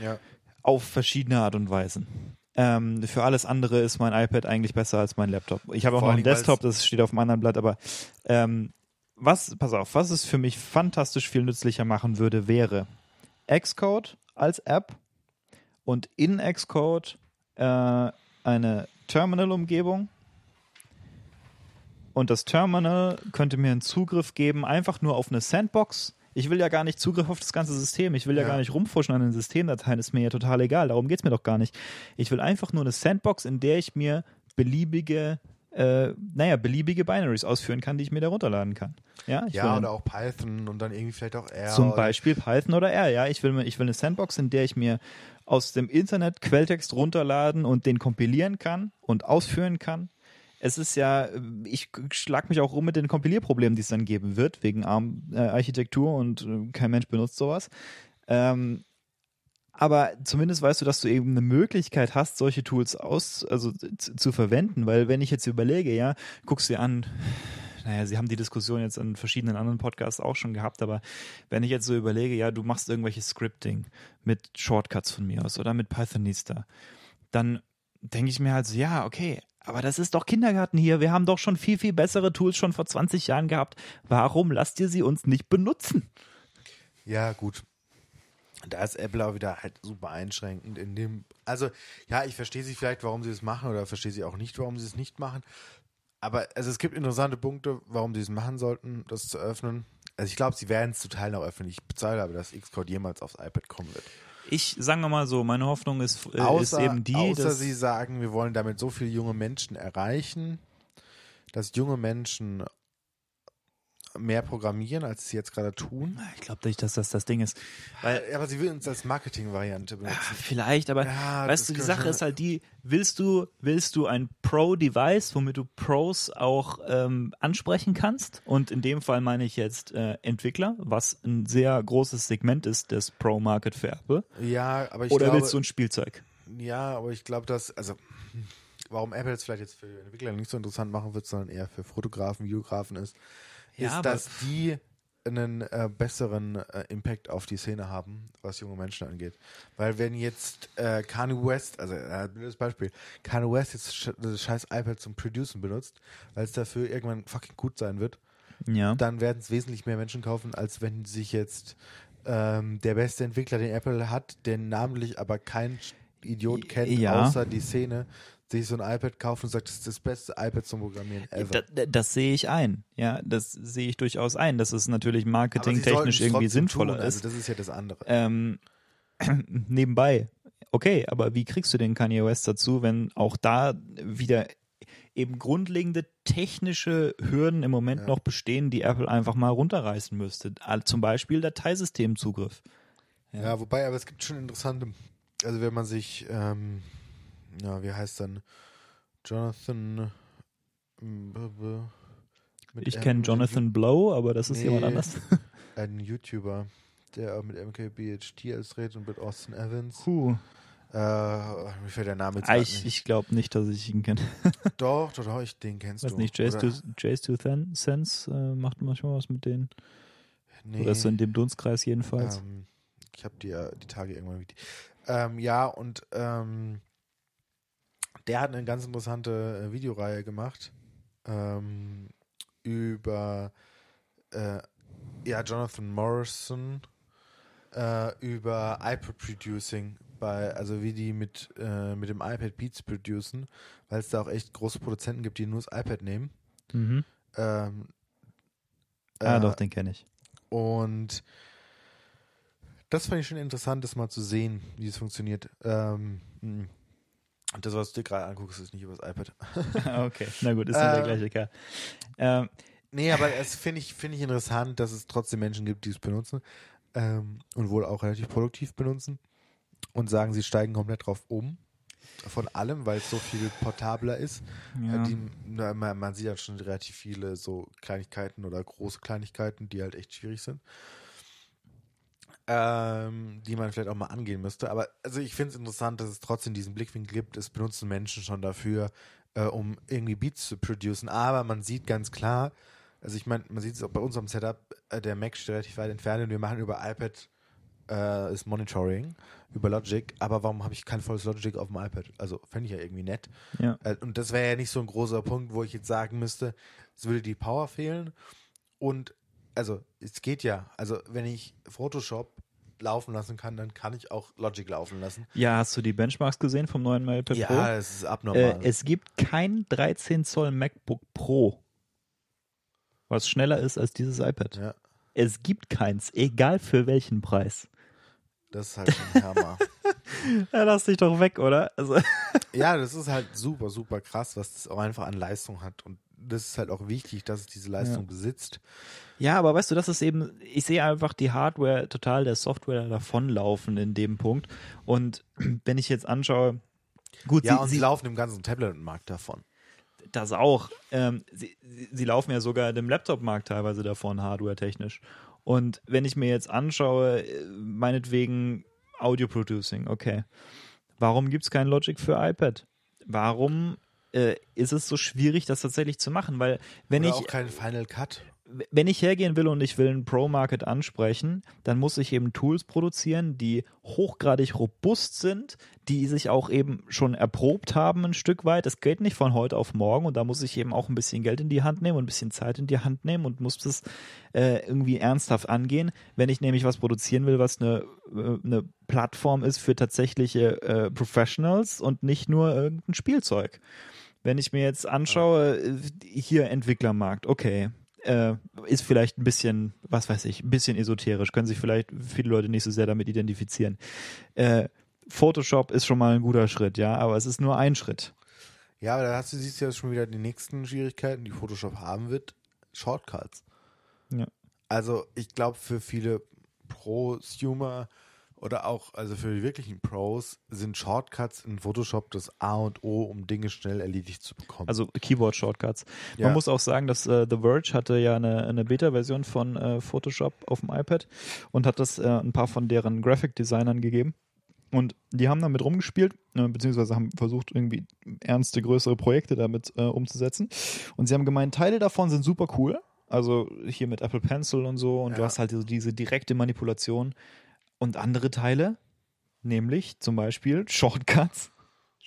Ja. Auf verschiedene Art und Weisen. Ähm, für alles andere ist mein iPad eigentlich besser als mein Laptop. Ich habe auch noch einen Desktop, das steht auf einem anderen Blatt, aber ähm, was, pass auf, was es für mich fantastisch viel nützlicher machen würde, wäre Xcode als App und in Xcode äh, eine Terminal-Umgebung. Und das Terminal könnte mir einen Zugriff geben, einfach nur auf eine Sandbox. Ich will ja gar nicht Zugriff auf das ganze System. Ich will ja, ja gar nicht rumfuschen an den Systemdateien. Ist mir ja total egal. Darum geht es mir doch gar nicht. Ich will einfach nur eine Sandbox, in der ich mir beliebige äh, naja, beliebige Binaries ausführen kann, die ich mir da runterladen kann. Ja, ja oder auch Python und dann irgendwie vielleicht auch R. Zum Beispiel Python oder R, ja. Ich will, ich will eine Sandbox, in der ich mir aus dem Internet Quelltext runterladen und den kompilieren kann und ausführen kann. Es ist ja, ich schlag mich auch rum mit den Kompilierproblemen, die es dann geben wird, wegen ARM-Architektur und äh, kein Mensch benutzt sowas. Ähm, aber zumindest weißt du, dass du eben eine Möglichkeit hast, solche Tools aus, also zu, zu verwenden, weil wenn ich jetzt überlege, ja, guckst dir an, naja, sie haben die Diskussion jetzt in verschiedenen anderen Podcasts auch schon gehabt, aber wenn ich jetzt so überlege, ja, du machst irgendwelches Scripting mit Shortcuts von mir aus oder mit Pythonista, dann denke ich mir halt so, ja, okay, aber das ist doch Kindergarten hier. Wir haben doch schon viel, viel bessere Tools schon vor 20 Jahren gehabt. Warum lasst ihr sie uns nicht benutzen? Ja, gut. Da ist Apple auch wieder halt super einschränkend in dem. Also, ja, ich verstehe sie vielleicht, warum sie es machen, oder verstehe sie auch nicht, warum sie es nicht machen aber also es gibt interessante Punkte, warum sie es machen sollten, das zu öffnen. Also ich glaube, sie werden es zu Teilen auch öffnen. Ich bezahle aber, dass Xcode jemals aufs iPad kommen wird. Ich sage mal so, meine Hoffnung ist, äh, außer, ist eben die, außer dass sie sagen, wir wollen damit so viele junge Menschen erreichen, dass junge Menschen mehr programmieren, als sie jetzt gerade tun. Ich glaube nicht, dass das das Ding ist. Weil, aber sie will uns als Marketing-Variante benutzen. vielleicht, aber ja, weißt du, die Sache ist halt die, willst du, willst du ein Pro-Device, womit du Pros auch ähm, ansprechen kannst? Und in dem Fall meine ich jetzt äh, Entwickler, was ein sehr großes Segment ist des Pro-Market für Apple. Ja, aber ich Oder glaube, willst du ein Spielzeug? Ja, aber ich glaube, dass, also warum Apple es vielleicht jetzt für Entwickler nicht so interessant machen wird, sondern eher für Fotografen, Videografen ist, ja, ist, dass die einen äh, besseren äh, Impact auf die Szene haben, was junge Menschen angeht. Weil wenn jetzt äh, Kanye West, also äh, blödes Beispiel, Kanye West jetzt das scheiß iPad zum Producen benutzt, weil es dafür irgendwann fucking gut sein wird, ja. dann werden es wesentlich mehr Menschen kaufen, als wenn sich jetzt ähm, der beste Entwickler, den Apple hat, den namentlich aber kein Idiot kennt, ja. außer die Szene, sich so ein iPad kaufen und sagt, das ist das beste iPad zum Programmieren ever. Das, das sehe ich ein. Ja, das sehe ich durchaus ein, dass es natürlich marketingtechnisch irgendwie sinnvoller tun. ist. Also das ist ja das andere. Ähm, nebenbei. Okay, aber wie kriegst du den Kanye West dazu, wenn auch da wieder eben grundlegende technische Hürden im Moment ja. noch bestehen, die Apple einfach mal runterreißen müsste. Zum Beispiel Dateisystemzugriff. Ja. ja, wobei, aber es gibt schon interessante, also wenn man sich ähm, ja, wie heißt dann Jonathan ähm, ich kenne Jonathan Blow, aber das ist nee, jemand anders. ein YouTuber, der mit MKBHD als redet und mit Austin Evans. Puh. Äh, mir fällt der Name jetzt ah, Ich, ich glaube nicht, dass ich ihn kenne. doch, doch, doch, ich, den kennst Weiß du. nicht, Jace to, Jace Sense äh, macht manchmal was mit denen. Nee. Oder so in dem Dunstkreis jedenfalls. Ähm, ich habe die, die Tage irgendwann mit. Ähm, ja, und ähm, der hat eine ganz interessante äh, Videoreihe gemacht ähm, über äh, ja, Jonathan Morrison äh, über iPad Producing bei, also wie die mit, äh, mit dem iPad Beats producen, weil es da auch echt große Produzenten gibt, die nur das iPad nehmen. Mhm. Ähm, ah, äh, doch, den kenne ich. Und das fand ich schon interessant, das mal zu sehen, wie es funktioniert. Ähm, mh. Das, was du dir gerade anguckst, ist nicht über das iPad. okay, na gut, ist ja der Ähm, gleiche Kerl. Ähm, Nee, aber es finde ich, finde ich interessant, dass es trotzdem Menschen gibt, die es benutzen ähm, und wohl auch relativ produktiv benutzen und sagen, sie steigen komplett drauf um. Von allem, weil es so viel portabler ist. ja. Die, na, man, man sieht ja schon relativ viele so Kleinigkeiten oder große Kleinigkeiten, die halt echt schwierig sind. Ähm, die man vielleicht auch mal angehen müsste. Aber also ich finde es interessant, dass es trotzdem diesen Blickwinkel gibt. Es benutzen Menschen schon dafür, äh, um irgendwie Beats zu producen. Aber man sieht ganz klar, also ich meine, man sieht es auch bei unserem Setup, äh, der Mac steht relativ weit entfernt und wir machen über iPad äh, ist Monitoring, über Logic. Aber warum habe ich kein volles Logic auf dem iPad? Also fände ich ja irgendwie nett. ja. Äh, Und das wäre ja nicht so ein großer Punkt, wo ich jetzt sagen müsste, es würde die Power fehlen. Und also es geht ja. Also wenn ich Photoshop laufen lassen kann, dann kann ich auch Logic laufen lassen. ja, hast du die Benchmarks gesehen vom neuen iPad Pro? Ja, es ist Äh, abnormal. es gibt kein 13 Zoll MacBook Pro, was schneller ist als dieses iPad. ja, Es gibt keins, egal für welchen Preis. das ist halt ein Hammer. Ja, lass dich doch weg, oder? Also, ja, das ist halt super, super krass, was das auch einfach an Leistung hat. Und das ist halt auch wichtig, dass es diese Leistung besitzt. ja, aber weißt du, das ist eben, ich sehe einfach die Hardware total der Software davonlaufen in dem Punkt. Und wenn ich jetzt anschaue, gut, Ja, sie, und sie, sie, laufen im ganzen Tablet-Markt davon. das auch. Ähm, sie, sie, sie laufen ja sogar dem Laptop-Markt teilweise davon, hardware-technisch. Und wenn ich mir jetzt anschaue, äh, meinetwegen Audio Producing, okay. Warum gibt es kein Logic für iPad? Warum äh, ist es so schwierig, das tatsächlich zu machen? Weil wenn Oder ich auch kein Final Cut. wenn ich hergehen will und ich will einen Pro-Market ansprechen, dann muss ich eben Tools produzieren, die hochgradig robust sind, die sich auch eben schon erprobt haben ein Stück weit. Das geht nicht von heute auf morgen und da muss ich eben auch ein bisschen Geld in die Hand nehmen und ein bisschen Zeit in die Hand nehmen und muss das äh, irgendwie ernsthaft angehen. Wenn ich nämlich was produzieren will, was eine, äh, eine Plattform ist für tatsächliche äh, Professionals und nicht nur irgendein Spielzeug. Wenn ich mir jetzt anschaue, äh, hier Entwicklermarkt, okay, äh, ist vielleicht ein bisschen, was weiß ich, ein bisschen esoterisch, können sich vielleicht viele Leute nicht so sehr damit identifizieren. Äh, Photoshop ist schon mal ein guter Schritt, ja, aber es ist nur ein Schritt. Ja, aber da hast du siehst ja schon wieder die nächsten Schwierigkeiten, die Photoshop haben wird. Shortcuts. Ja. Also ich glaube, für viele Prosumer oder auch, also für die wirklichen Pros sind Shortcuts in Photoshop das A und O, um Dinge schnell erledigt zu bekommen. Also Keyboard-Shortcuts. Ja. Man muss auch sagen, dass äh, The Verge hatte ja eine, eine Beta-Version von äh, Photoshop auf dem iPad und hat das äh, ein paar von deren Graphic-Designern gegeben. Und die haben damit rumgespielt, äh, beziehungsweise haben versucht, irgendwie ernste, größere Projekte damit äh, umzusetzen. Und sie haben gemeint, Teile davon sind super cool. Also hier mit Apple Pencil und so. Und du Ja. hast halt so diese direkte Manipulation. Und andere Teile, nämlich zum Beispiel Shortcuts,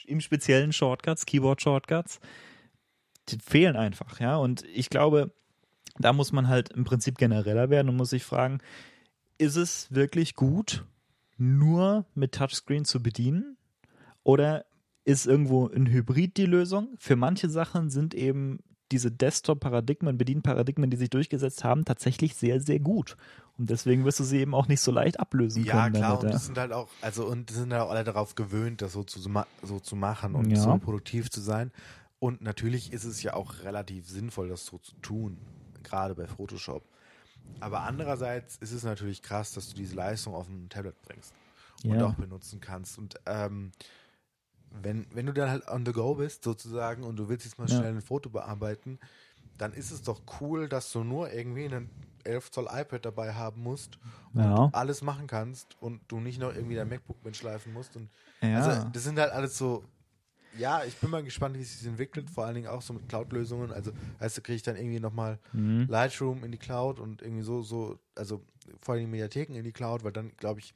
im speziellen Shortcuts, Keyboard-Shortcuts, die fehlen einfach, ja. Und ich glaube, da muss man halt im Prinzip genereller werden und muss sich fragen, ist es wirklich gut, nur mit Touchscreen zu bedienen? Oder ist irgendwo ein Hybrid die Lösung? Für manche Sachen sind eben diese Desktop-Paradigmen, Bedienparadigmen, die sich durchgesetzt haben, tatsächlich sehr, sehr gut. Und deswegen wirst du sie eben auch nicht so leicht ablösen ja, können. klar, damit, und ja. die sind halt auch, also und die sind halt auch alle darauf gewöhnt, das so zu, so zu machen und Ja. so produktiv zu sein. Und natürlich ist es ja auch relativ sinnvoll, das so zu tun, gerade bei Photoshop. Aber andererseits ist es natürlich krass, dass du diese Leistung auf ein Tablet bringst und Ja. auch benutzen kannst. Und ähm, wenn, wenn du dann halt on the go bist, sozusagen, und du willst jetzt mal Ja. schnell ein Foto bearbeiten, dann ist es doch cool, dass du nur irgendwie einen 11 Zoll iPad dabei haben musst und Ja. alles machen kannst und du nicht noch irgendwie dein MacBook mitschleifen musst. Und Ja. Also das sind halt alles so, ja, ich bin mal gespannt, wie es sich entwickelt, vor allen Dingen auch so mit Cloud-Lösungen. Also, weißt du, kriege ich dann irgendwie nochmal Mhm. Lightroom in die Cloud und irgendwie so, so, also vor allem Mediatheken in die Cloud, weil dann, glaube ich,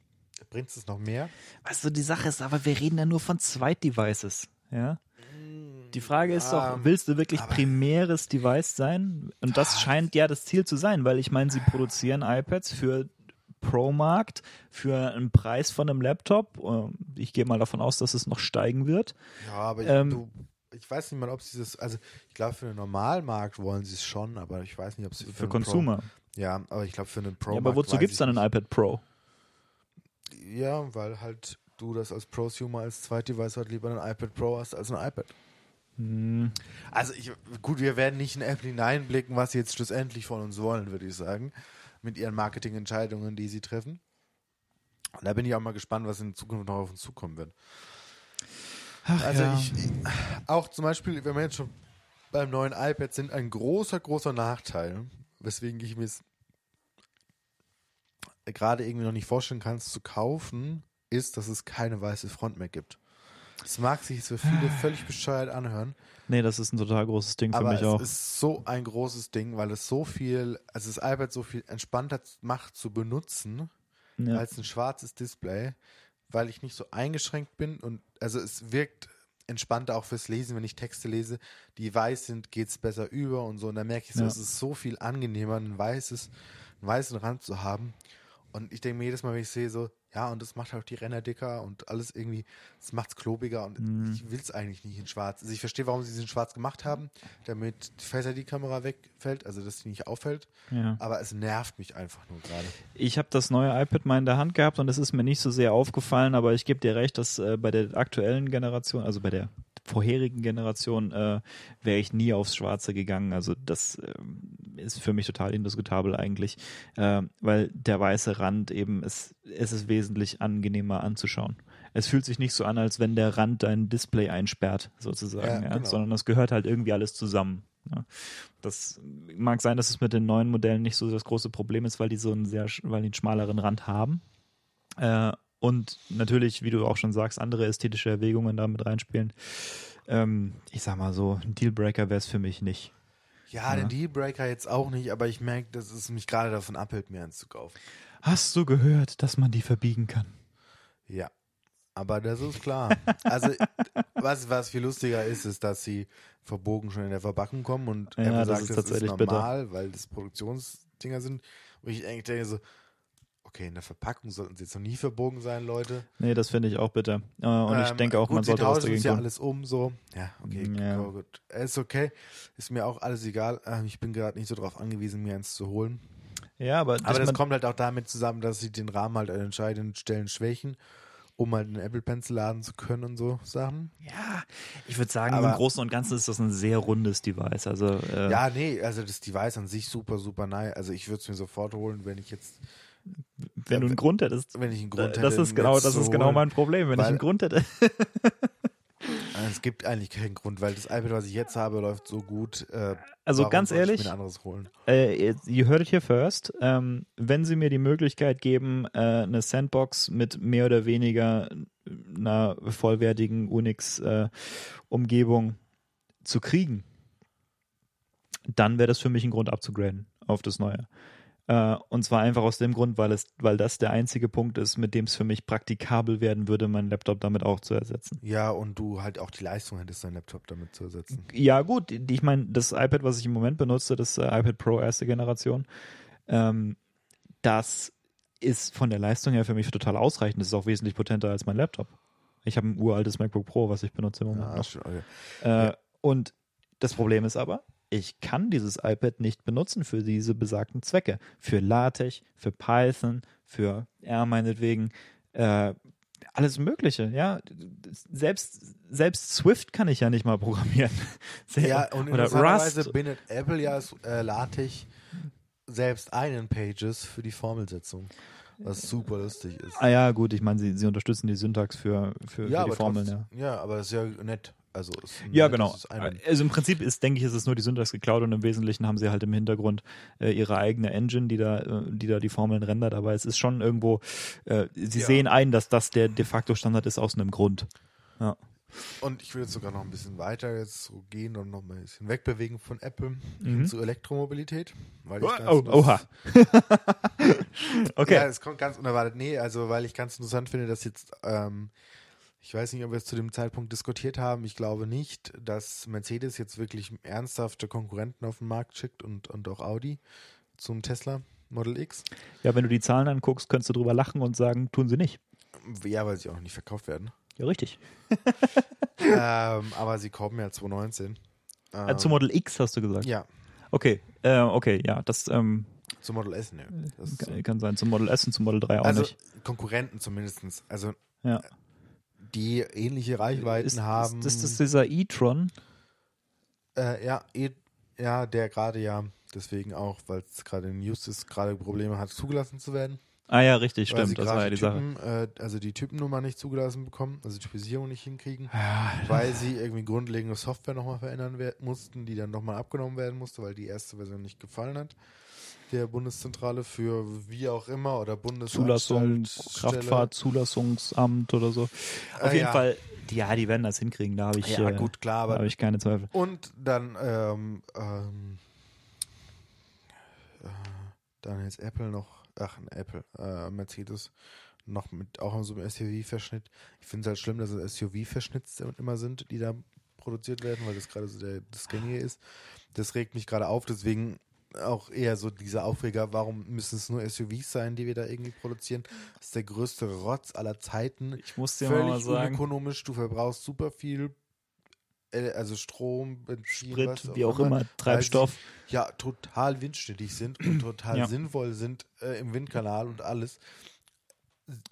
bringt es noch mehr. Weißt du, die Sache ist aber, wir reden ja nur von Zweitdevices. Ja. Die Frage ist doch, willst du wirklich primäres Device sein? Und das scheint ja das Ziel zu sein, weil ich meine, sie produzieren iPads für Pro-Markt für einen Preis von einem Laptop. Ähm, ich gehe mal davon aus, dass es noch steigen wird. Ja, aber ich, ähm, du, ich weiß nicht mal, ob sie das, also ich glaube, für den Normalmarkt wollen sie es schon, aber ich weiß nicht, ob sie für, für Consumer. Pro, ja, aber ich glaube, für einen Pro. Ja, aber wozu gibt es dann ein iPad Pro? Ja, weil halt du das als Prosumer als Zweitdevice halt lieber ein iPad Pro hast als ein iPad. Hm. Also ich, gut, wir werden nicht in Apple hineinblicken, was sie jetzt schlussendlich von uns wollen, würde ich sagen, mit ihren Marketingentscheidungen, die sie treffen. Und da bin ich auch mal gespannt, was in Zukunft noch auf uns zukommen wird. Ach, also ja. ich, ich, auch zum Beispiel, wenn wir jetzt schon beim neuen iPad sind, ein großer, großer Nachteil, weswegen ich mir es gerade irgendwie noch nicht vorstellen kann, es zu kaufen, ist, dass es keine weiße Front mehr gibt. Es mag sich für viele völlig bescheuert anhören. Nee, das ist ein total großes Ding für mich auch. Es ist so ein großes Ding, weil es so viel, also das iPad so viel entspannter macht zu benutzen ja. als ein schwarzes Display, weil ich nicht so eingeschränkt bin und also es wirkt entspannter auch fürs Lesen, wenn ich Texte lese, die weiß sind, geht es besser über und so. Und dann merke ich so, ja. es ist so viel angenehmer, ein weißes, einen weißen Rand zu haben. Und ich denke mir jedes Mal, wenn ich sehe, so, ja, und das macht halt auch die Ränder dicker und alles irgendwie, das macht es klobiger und mm. ich will es eigentlich nicht in schwarz. Also ich verstehe, warum sie es in schwarz gemacht haben, damit die Face ID-Kamera wegfällt, also dass sie nicht auffällt. Ja. Aber es nervt mich einfach nur gerade. Ich habe das neue iPad mal in der Hand gehabt und es ist mir nicht so sehr aufgefallen, aber ich gebe dir recht, dass äh, bei der aktuellen Generation, also bei der vorherigen Generation äh, wäre ich nie aufs Schwarze gegangen. Also das äh, ist für mich total indiskutabel eigentlich, äh, weil der weiße Rand eben, ist, es ist wesentlich angenehmer anzuschauen. Es fühlt sich nicht so an, als wenn der Rand dein Display einsperrt, sozusagen, ja, ja, genau. sondern das gehört halt irgendwie alles zusammen. Ja. Das mag sein, dass es mit den neuen Modellen nicht so das große Problem ist, weil die so einen sehr, weil die einen schmaleren Rand haben. Äh, und natürlich, wie du auch schon sagst, andere ästhetische Erwägungen damit reinspielen. Ähm, ich sag mal so, ein Dealbreaker wäre es für mich nicht. Ja, ja, den Dealbreaker jetzt auch nicht, aber ich merke, dass es mich gerade davon abhält, mir eins zu kaufen. Hast du gehört, dass man die verbiegen kann? Ja, aber das ist klar. also, was, was viel lustiger ist, ist, dass sie verbogen schon in der Verpackung kommen und ja, sagt, das ist, das ist normal, bitter. weil das Produktionsdinger sind. Und ich eigentlich denke so, okay, in der Verpackung sollten sie jetzt noch nie verbogen sein, Leute. Nee, das finde ich auch bitter. Äh, und ich ähm, denke auch, gut, man sollte was dagegen ja alles um, so. Ja, okay, ja. Oh, gut. Ist okay. Ist mir auch alles egal. Ähm, ich bin gerade nicht so darauf angewiesen, mir eins zu holen. Ja, aber, aber das kommt halt auch damit zusammen, dass sie den Rahmen halt an entscheidenden Stellen schwächen um halt einen Apple Pencil laden zu können und so Sachen. Ja, ich würde sagen, aber, im Großen und Ganzen ist das ein sehr rundes Device. Also äh, ja, nee, also das Device an sich super, super nice. Also ich würde es mir sofort holen, wenn ich jetzt wenn du einen Grund hättest. Wenn ich einen Grund hätte. Das ist genau, das ist genau mein Problem, wenn ich einen Grund hätte. es gibt eigentlich keinen Grund, weil das iPad, was ich jetzt habe, läuft so gut. Äh, also ganz ehrlich, ich mir ein anderes holen? Äh, ihr hört it here first. Ähm, wenn sie mir die Möglichkeit geben, äh, eine Sandbox mit mehr oder weniger einer vollwertigen Unix-Umgebung äh, zu kriegen, dann wäre das für mich ein Grund abzugraden auf das Neue. Äh, und zwar einfach aus dem Grund, weil es, weil das der einzige Punkt ist, mit dem es für mich praktikabel werden würde, meinen Laptop damit auch zu ersetzen. Ja, und du halt auch die Leistung hättest, deinen Laptop damit zu ersetzen. Ja, gut. Ich meine, das iPad, was ich im Moment benutze, das äh, iPad Pro erste Generation, ähm, das ist von der Leistung her für mich total ausreichend. Das ist auch wesentlich potenter als mein Laptop. Ich habe ein uraltes MacBook Pro, was ich benutze im Moment. Ja, noch. Schon, okay. äh, ja. Und das Problem ist aber, ich kann dieses iPad nicht benutzen für diese besagten Zwecke. Für LaTeX, für Python, für R meinetwegen, äh, alles Mögliche, ja. Selbst, selbst Swift kann ich ja nicht mal programmieren. ja, und Oder Rust. bindet Apple ja äh, LaTeX selbst einen Pages für die Formelsetzung. Was super lustig ist. Ah ja, gut, ich meine, sie, sie unterstützen die Syntax für, für, ja, für die Formeln, trotz, ja. Ja, aber das ist ja nett. Also ja, genau. Also im Prinzip ist, denke ich, ist es nur die Syntax geklaut und im Wesentlichen haben sie halt im Hintergrund äh, ihre eigene Engine, die da, äh, die da die Formeln rendert. Aber es ist schon irgendwo, äh, sie ja. sehen ein, dass das der de facto Standard ist aus einem Grund. Ja. Und ich würde jetzt sogar noch ein bisschen weiter jetzt so gehen und noch mal ein bisschen wegbewegen von Apple mhm. zu Elektromobilität. Weil ich oh, oh oha. okay. Ja, es kommt ganz unerwartet. Nee, also weil ich ganz interessant finde, dass jetzt ähm, ich weiß nicht, ob wir es zu dem Zeitpunkt diskutiert haben. Ich glaube nicht, dass Mercedes jetzt wirklich ernsthafte Konkurrenten auf den Markt schickt und, und auch Audi zum Tesla. Model X. Ja, wenn du die Zahlen anguckst, könntest du drüber lachen und sagen, tun sie nicht. Ja, weil sie auch noch nicht verkauft werden. Ja, richtig. ähm, aber sie kommen ja 2019. Ähm, äh, zu Model X hast du gesagt? Ja. Okay, äh, okay, ja, das. Ähm, zum Model S, ne. Das kann, kann, sein, zum Model S und zum Model 3 auch also, nicht. Konkurrenten zumindest. Also, ja. Die ähnliche Reichweiten ist, haben. Ist, ist das dieser e-tron? Äh, ja, e ja, der gerade ja, deswegen auch, weil es gerade in News ist, gerade Probleme hat, zugelassen zu werden. Ah ja, richtig, stimmt. Das war ja die Typen, Sache. Äh, also die Typennummer nicht zugelassen bekommen, also die Typisierung nicht hinkriegen, ja, weil sie irgendwie grundlegende Software nochmal verändern mussten, die dann nochmal abgenommen werden musste, weil die erste Version nicht gefallen hat. Der Bundeszentrale für wie auch immer oder Zulassung, Kraftfahrtzulassungsamt oder so. Auf Äh, jeden ja. Fall, die, ja, die werden das hinkriegen, da habe ich, Ja, äh, gut, klar, da aber habe ich keine Zweifel. Und dann, ähm, ähm, äh, dann jetzt Apple noch, ach, ein Apple, äh, Mercedes noch mit auch in so einem SUV-Verschnitt. Ich finde es halt schlimm, dass es SUV-Verschnitts immer sind, die da produziert werden, weil das gerade so der, das Gängige ist. Das regt mich gerade auf, deswegen auch eher so dieser Aufreger, warum müssen es nur SUVs sein, die wir da irgendwie produzieren? Das ist der größte Rotz aller Zeiten. Ich muss dir Völlig mal sagen, unökonomisch, du verbrauchst super viel, äh, also Strom, Benzin, Sprit, was wie auch immer, weil Treibstoff. sie ja total windständig sind und total Ja. sinnvoll sind äh, im Windkanal und alles.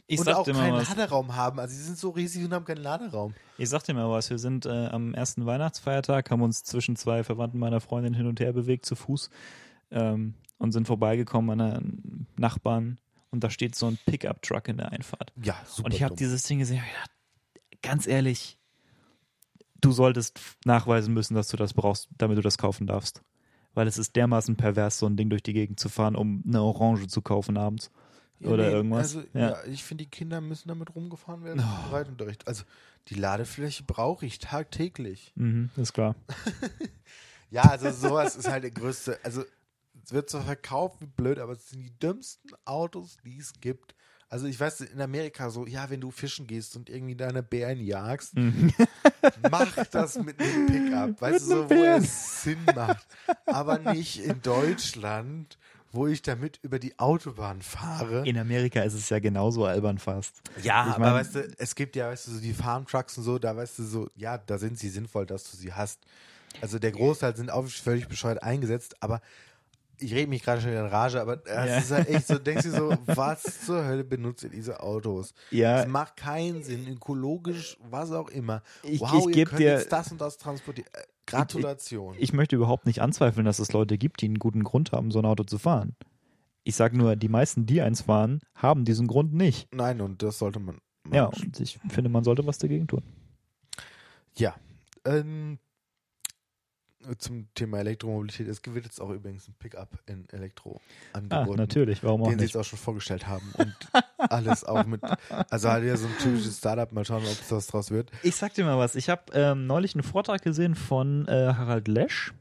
Ich und auch keinen was. Laderaum haben. Also sie sind so riesig und haben keinen Laderaum. Ich sag dir mal was, wir sind äh, am ersten Weihnachtsfeiertag, haben uns zwischen zwei Verwandten meiner Freundin hin und her bewegt zu Fuß ähm, und sind vorbeigekommen an einem Nachbarn und da steht so ein Pickup-Truck in der Einfahrt. Ja, super. und ich habe dieses Ding gesehen gedacht, ganz ehrlich, du solltest nachweisen müssen, dass du das brauchst, damit du das kaufen darfst. Weil es ist dermaßen pervers, so ein Ding durch die Gegend zu fahren, um eine Orange zu kaufen abends. Ja, oder nee, irgendwas. Also, Ja. ja. ich finde, die Kinder müssen damit rumgefahren werden Oh. Reitunterricht. Also die Ladefläche brauche ich tagtäglich. Mhm, ist klar. Ja, also sowas ist halt der größte. Also es wird zwar verkauft wie blöd, aber es sind die dümmsten Autos, die es gibt. Also ich weiß in Amerika so, ja, wenn du fischen gehst und irgendwie deine Bären jagst, Mhm. mach das mit einem Pickup, weißt du, Mit so, einem wo es Sinn macht. Aber nicht in Deutschland, wo ich damit über die Autobahn fahre. In Amerika ist es ja genauso albern fast. Ja, Ich aber mein- weißt du, es gibt ja, weißt du, so die Farmtrucks und so, da weißt du so, ja, da sind sie sinnvoll, dass du sie hast. Also der Großteil sind auch völlig bescheuert eingesetzt, aber ich rede mich gerade schon wieder in Rage, aber das Ja. ist halt echt so, denkst du so, was zur Hölle benutzt ihr diese Autos? Ja. Es macht keinen Sinn, ökologisch, was auch immer. Ich- wow, ich ihr könnt dir- jetzt das und das transportieren. Äh, Gratulation. Ich möchte überhaupt nicht anzweifeln, dass es Leute gibt, die einen guten Grund haben, so ein Auto zu fahren. Ich sage nur, die meisten, die eins fahren, haben diesen Grund nicht. Nein, und das sollte man. Ja, machen. und ich finde, man sollte was dagegen tun. Ja. Ähm, zum Thema Elektromobilität. Es wird jetzt auch übrigens ein Pickup in Elektro Ah, angeboten. natürlich, warum auch Den sie nicht? jetzt auch schon vorgestellt haben. Und alles auch mit. Also halt ja so ein typisches Startup. Mal schauen, ob es was draus wird. Ich sag dir mal was. Ich habe ähm, neulich einen Vortrag gesehen von äh, Harald Lesch.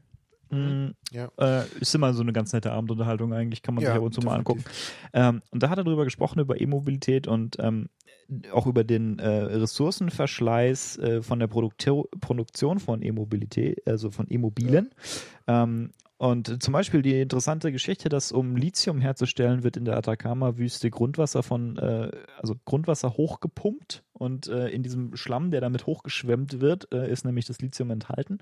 Mm, Ja. Äh, ist immer so eine ganz nette Abendunterhaltung eigentlich, kann man Ja, sich ab und zu mal angucken. Ähm, und da hat er darüber gesprochen, über E-Mobilität und ähm, auch über den äh, Ressourcenverschleiß äh, von der Produktio Produktion von E-Mobilität, also von E-Mobilen. Ähm, und zum Beispiel die interessante Geschichte, dass um Lithium herzustellen, wird in der Atacama-Wüste Grundwasser von, äh, also Grundwasser hochgepumpt und äh, in diesem Schlamm, der damit hochgeschwemmt wird, äh, ist nämlich das Lithium enthalten.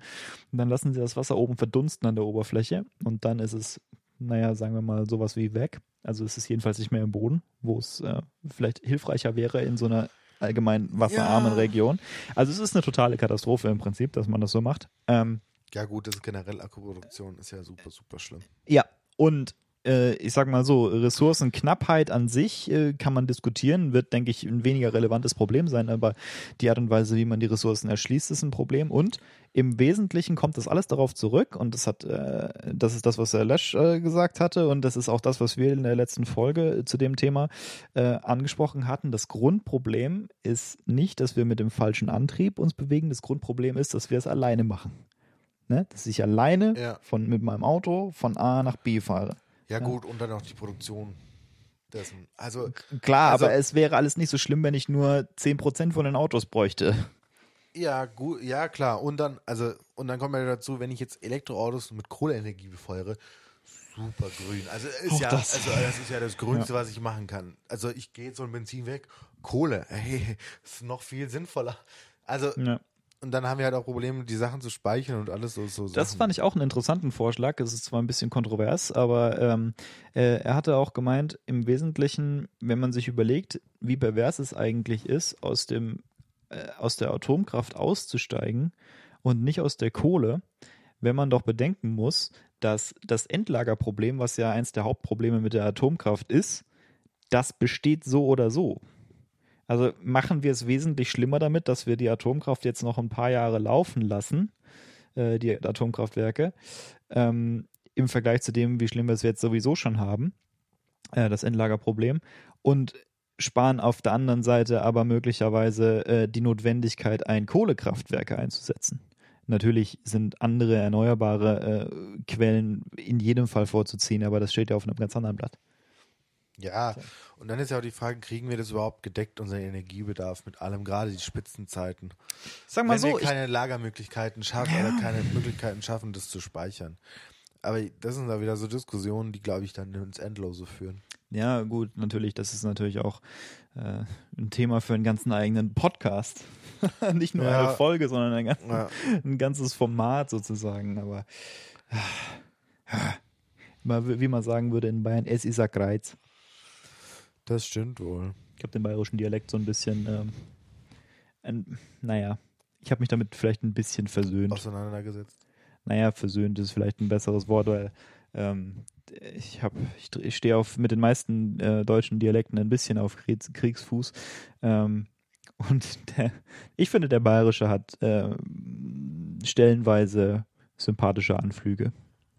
Und dann lassen sie das Wasser oben verdunsten an der Oberfläche und dann ist es, naja, sagen wir mal, sowas wie weg. Also es ist jedenfalls nicht mehr im Boden, wo es äh, vielleicht hilfreicher wäre in so einer allgemein wasserarmen Ja. Region. Also es ist eine totale Katastrophe im Prinzip, dass man das so macht. Ähm, Ja, gut, das ist generell Akkuproduktion ist ja super, super schlimm. ja, und äh, ich sag mal so, Ressourcenknappheit an sich äh, kann man diskutieren, wird, denke ich, ein weniger relevantes Problem sein, aber die Art und Weise, wie man die Ressourcen erschließt, ist ein Problem. Und im Wesentlichen kommt das alles darauf zurück, und das hat, äh, das ist das, was Herr Lesch äh, gesagt hatte, und das ist auch das, was wir in der letzten Folge äh, zu dem Thema äh, angesprochen hatten. Das Grundproblem ist nicht, dass wir mit dem falschen Antrieb uns bewegen, das Grundproblem ist, dass wir es alleine machen. Ne? Dass ich alleine Ja. von, mit meinem Auto von A nach B fahre. Ja, gut, und dann auch die Produktion dessen. Also, Klar, Also- aber es wäre alles nicht so schlimm, wenn ich nur 10% von den Autos bräuchte. ja, gut, ja, klar. Und dann, also, und dann kommt ja dazu, wenn ich jetzt Elektroautos mit Kohleenergie befeuere, super grün. Also ist ja, das. also das ist ja das Grünste, ja. was ich machen kann. Also ich gehe jetzt so ein Benzin weg. Kohle, hey, ist noch viel sinnvoller. Also ja. Und dann haben wir halt auch Probleme, die Sachen zu speichern und alles so. so das fand ich auch einen interessanten Vorschlag. Es ist zwar ein bisschen kontrovers, aber ähm, äh, er hatte auch gemeint, im Wesentlichen, wenn man sich überlegt, wie pervers es eigentlich ist, aus dem äh, aus der Atomkraft auszusteigen und nicht aus der Kohle, wenn man doch bedenken muss, dass das Endlagerproblem, was ja eins der Hauptprobleme mit der Atomkraft ist, das besteht so oder so. Also machen wir es wesentlich schlimmer damit, dass wir die Atomkraft jetzt noch ein paar Jahre laufen lassen, äh, die Atomkraftwerke, ähm, im Vergleich zu dem, wie schlimm wir es jetzt sowieso schon haben, äh, das Endlagerproblem, und sparen auf der anderen Seite aber möglicherweise äh, die Notwendigkeit, ein Kohlekraftwerke einzusetzen. Natürlich sind andere erneuerbare äh, Quellen in jedem Fall vorzuziehen, aber das steht ja auf einem ganz anderen Blatt. Ja, und dann ist ja auch die Frage, kriegen wir das überhaupt gedeckt, unseren Energiebedarf mit allem, gerade die Spitzenzeiten? Sag mal Wenn so, wir keine Lagermöglichkeiten schaffen ja. oder keine Möglichkeiten schaffen, das zu speichern. Aber das sind da wieder so Diskussionen, die, glaube ich, dann ins Endlose führen. Ja, gut, natürlich, das ist natürlich auch äh, ein Thema für einen ganzen eigenen Podcast. Nicht nur ja. eine Folge, sondern ein, ganz, ja. ein, ganzes Format sozusagen. Aber äh, wie man sagen würde in Bayern, es ist ein Kreuz. Das stimmt wohl. Ich habe den bayerischen Dialekt so ein bisschen, ähm, ein, naja, ich habe mich damit vielleicht ein bisschen versöhnt. Auseinandergesetzt. Naja, versöhnt ist vielleicht ein besseres Wort, weil ähm, ich habe, ich, ich stehe auf mit den meisten äh, deutschen Dialekten ein bisschen auf Kriegs, Kriegsfuß. Ähm, und der, ich finde, der bayerische hat äh, stellenweise sympathische Anflüge.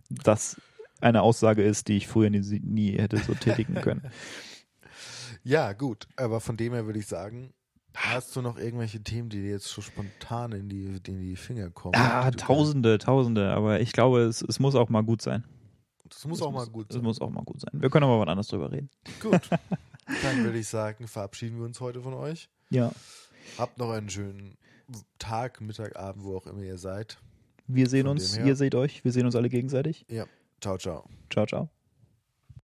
Das eine Aussage ist, die ich früher nie, nie hätte so tätigen können. Ja, gut. Aber von dem her würde ich sagen, hast du noch irgendwelche Themen, die dir jetzt so spontan in die, in die Finger kommen? Ah, tausende, tausende. Aber ich glaube, es, es muss auch mal gut sein. Das muss es auch muss, mal gut sein. Es muss auch mal gut sein. Wir können aber was anderes drüber reden. Gut. Dann würde ich sagen, verabschieden wir uns heute von euch. Ja. Habt noch einen schönen Tag, Mittag, Abend, wo auch immer ihr seid. Wir sehen von uns, ihr seht euch, wir sehen uns alle gegenseitig. Ja. Ciao, ciao. Ciao, ciao.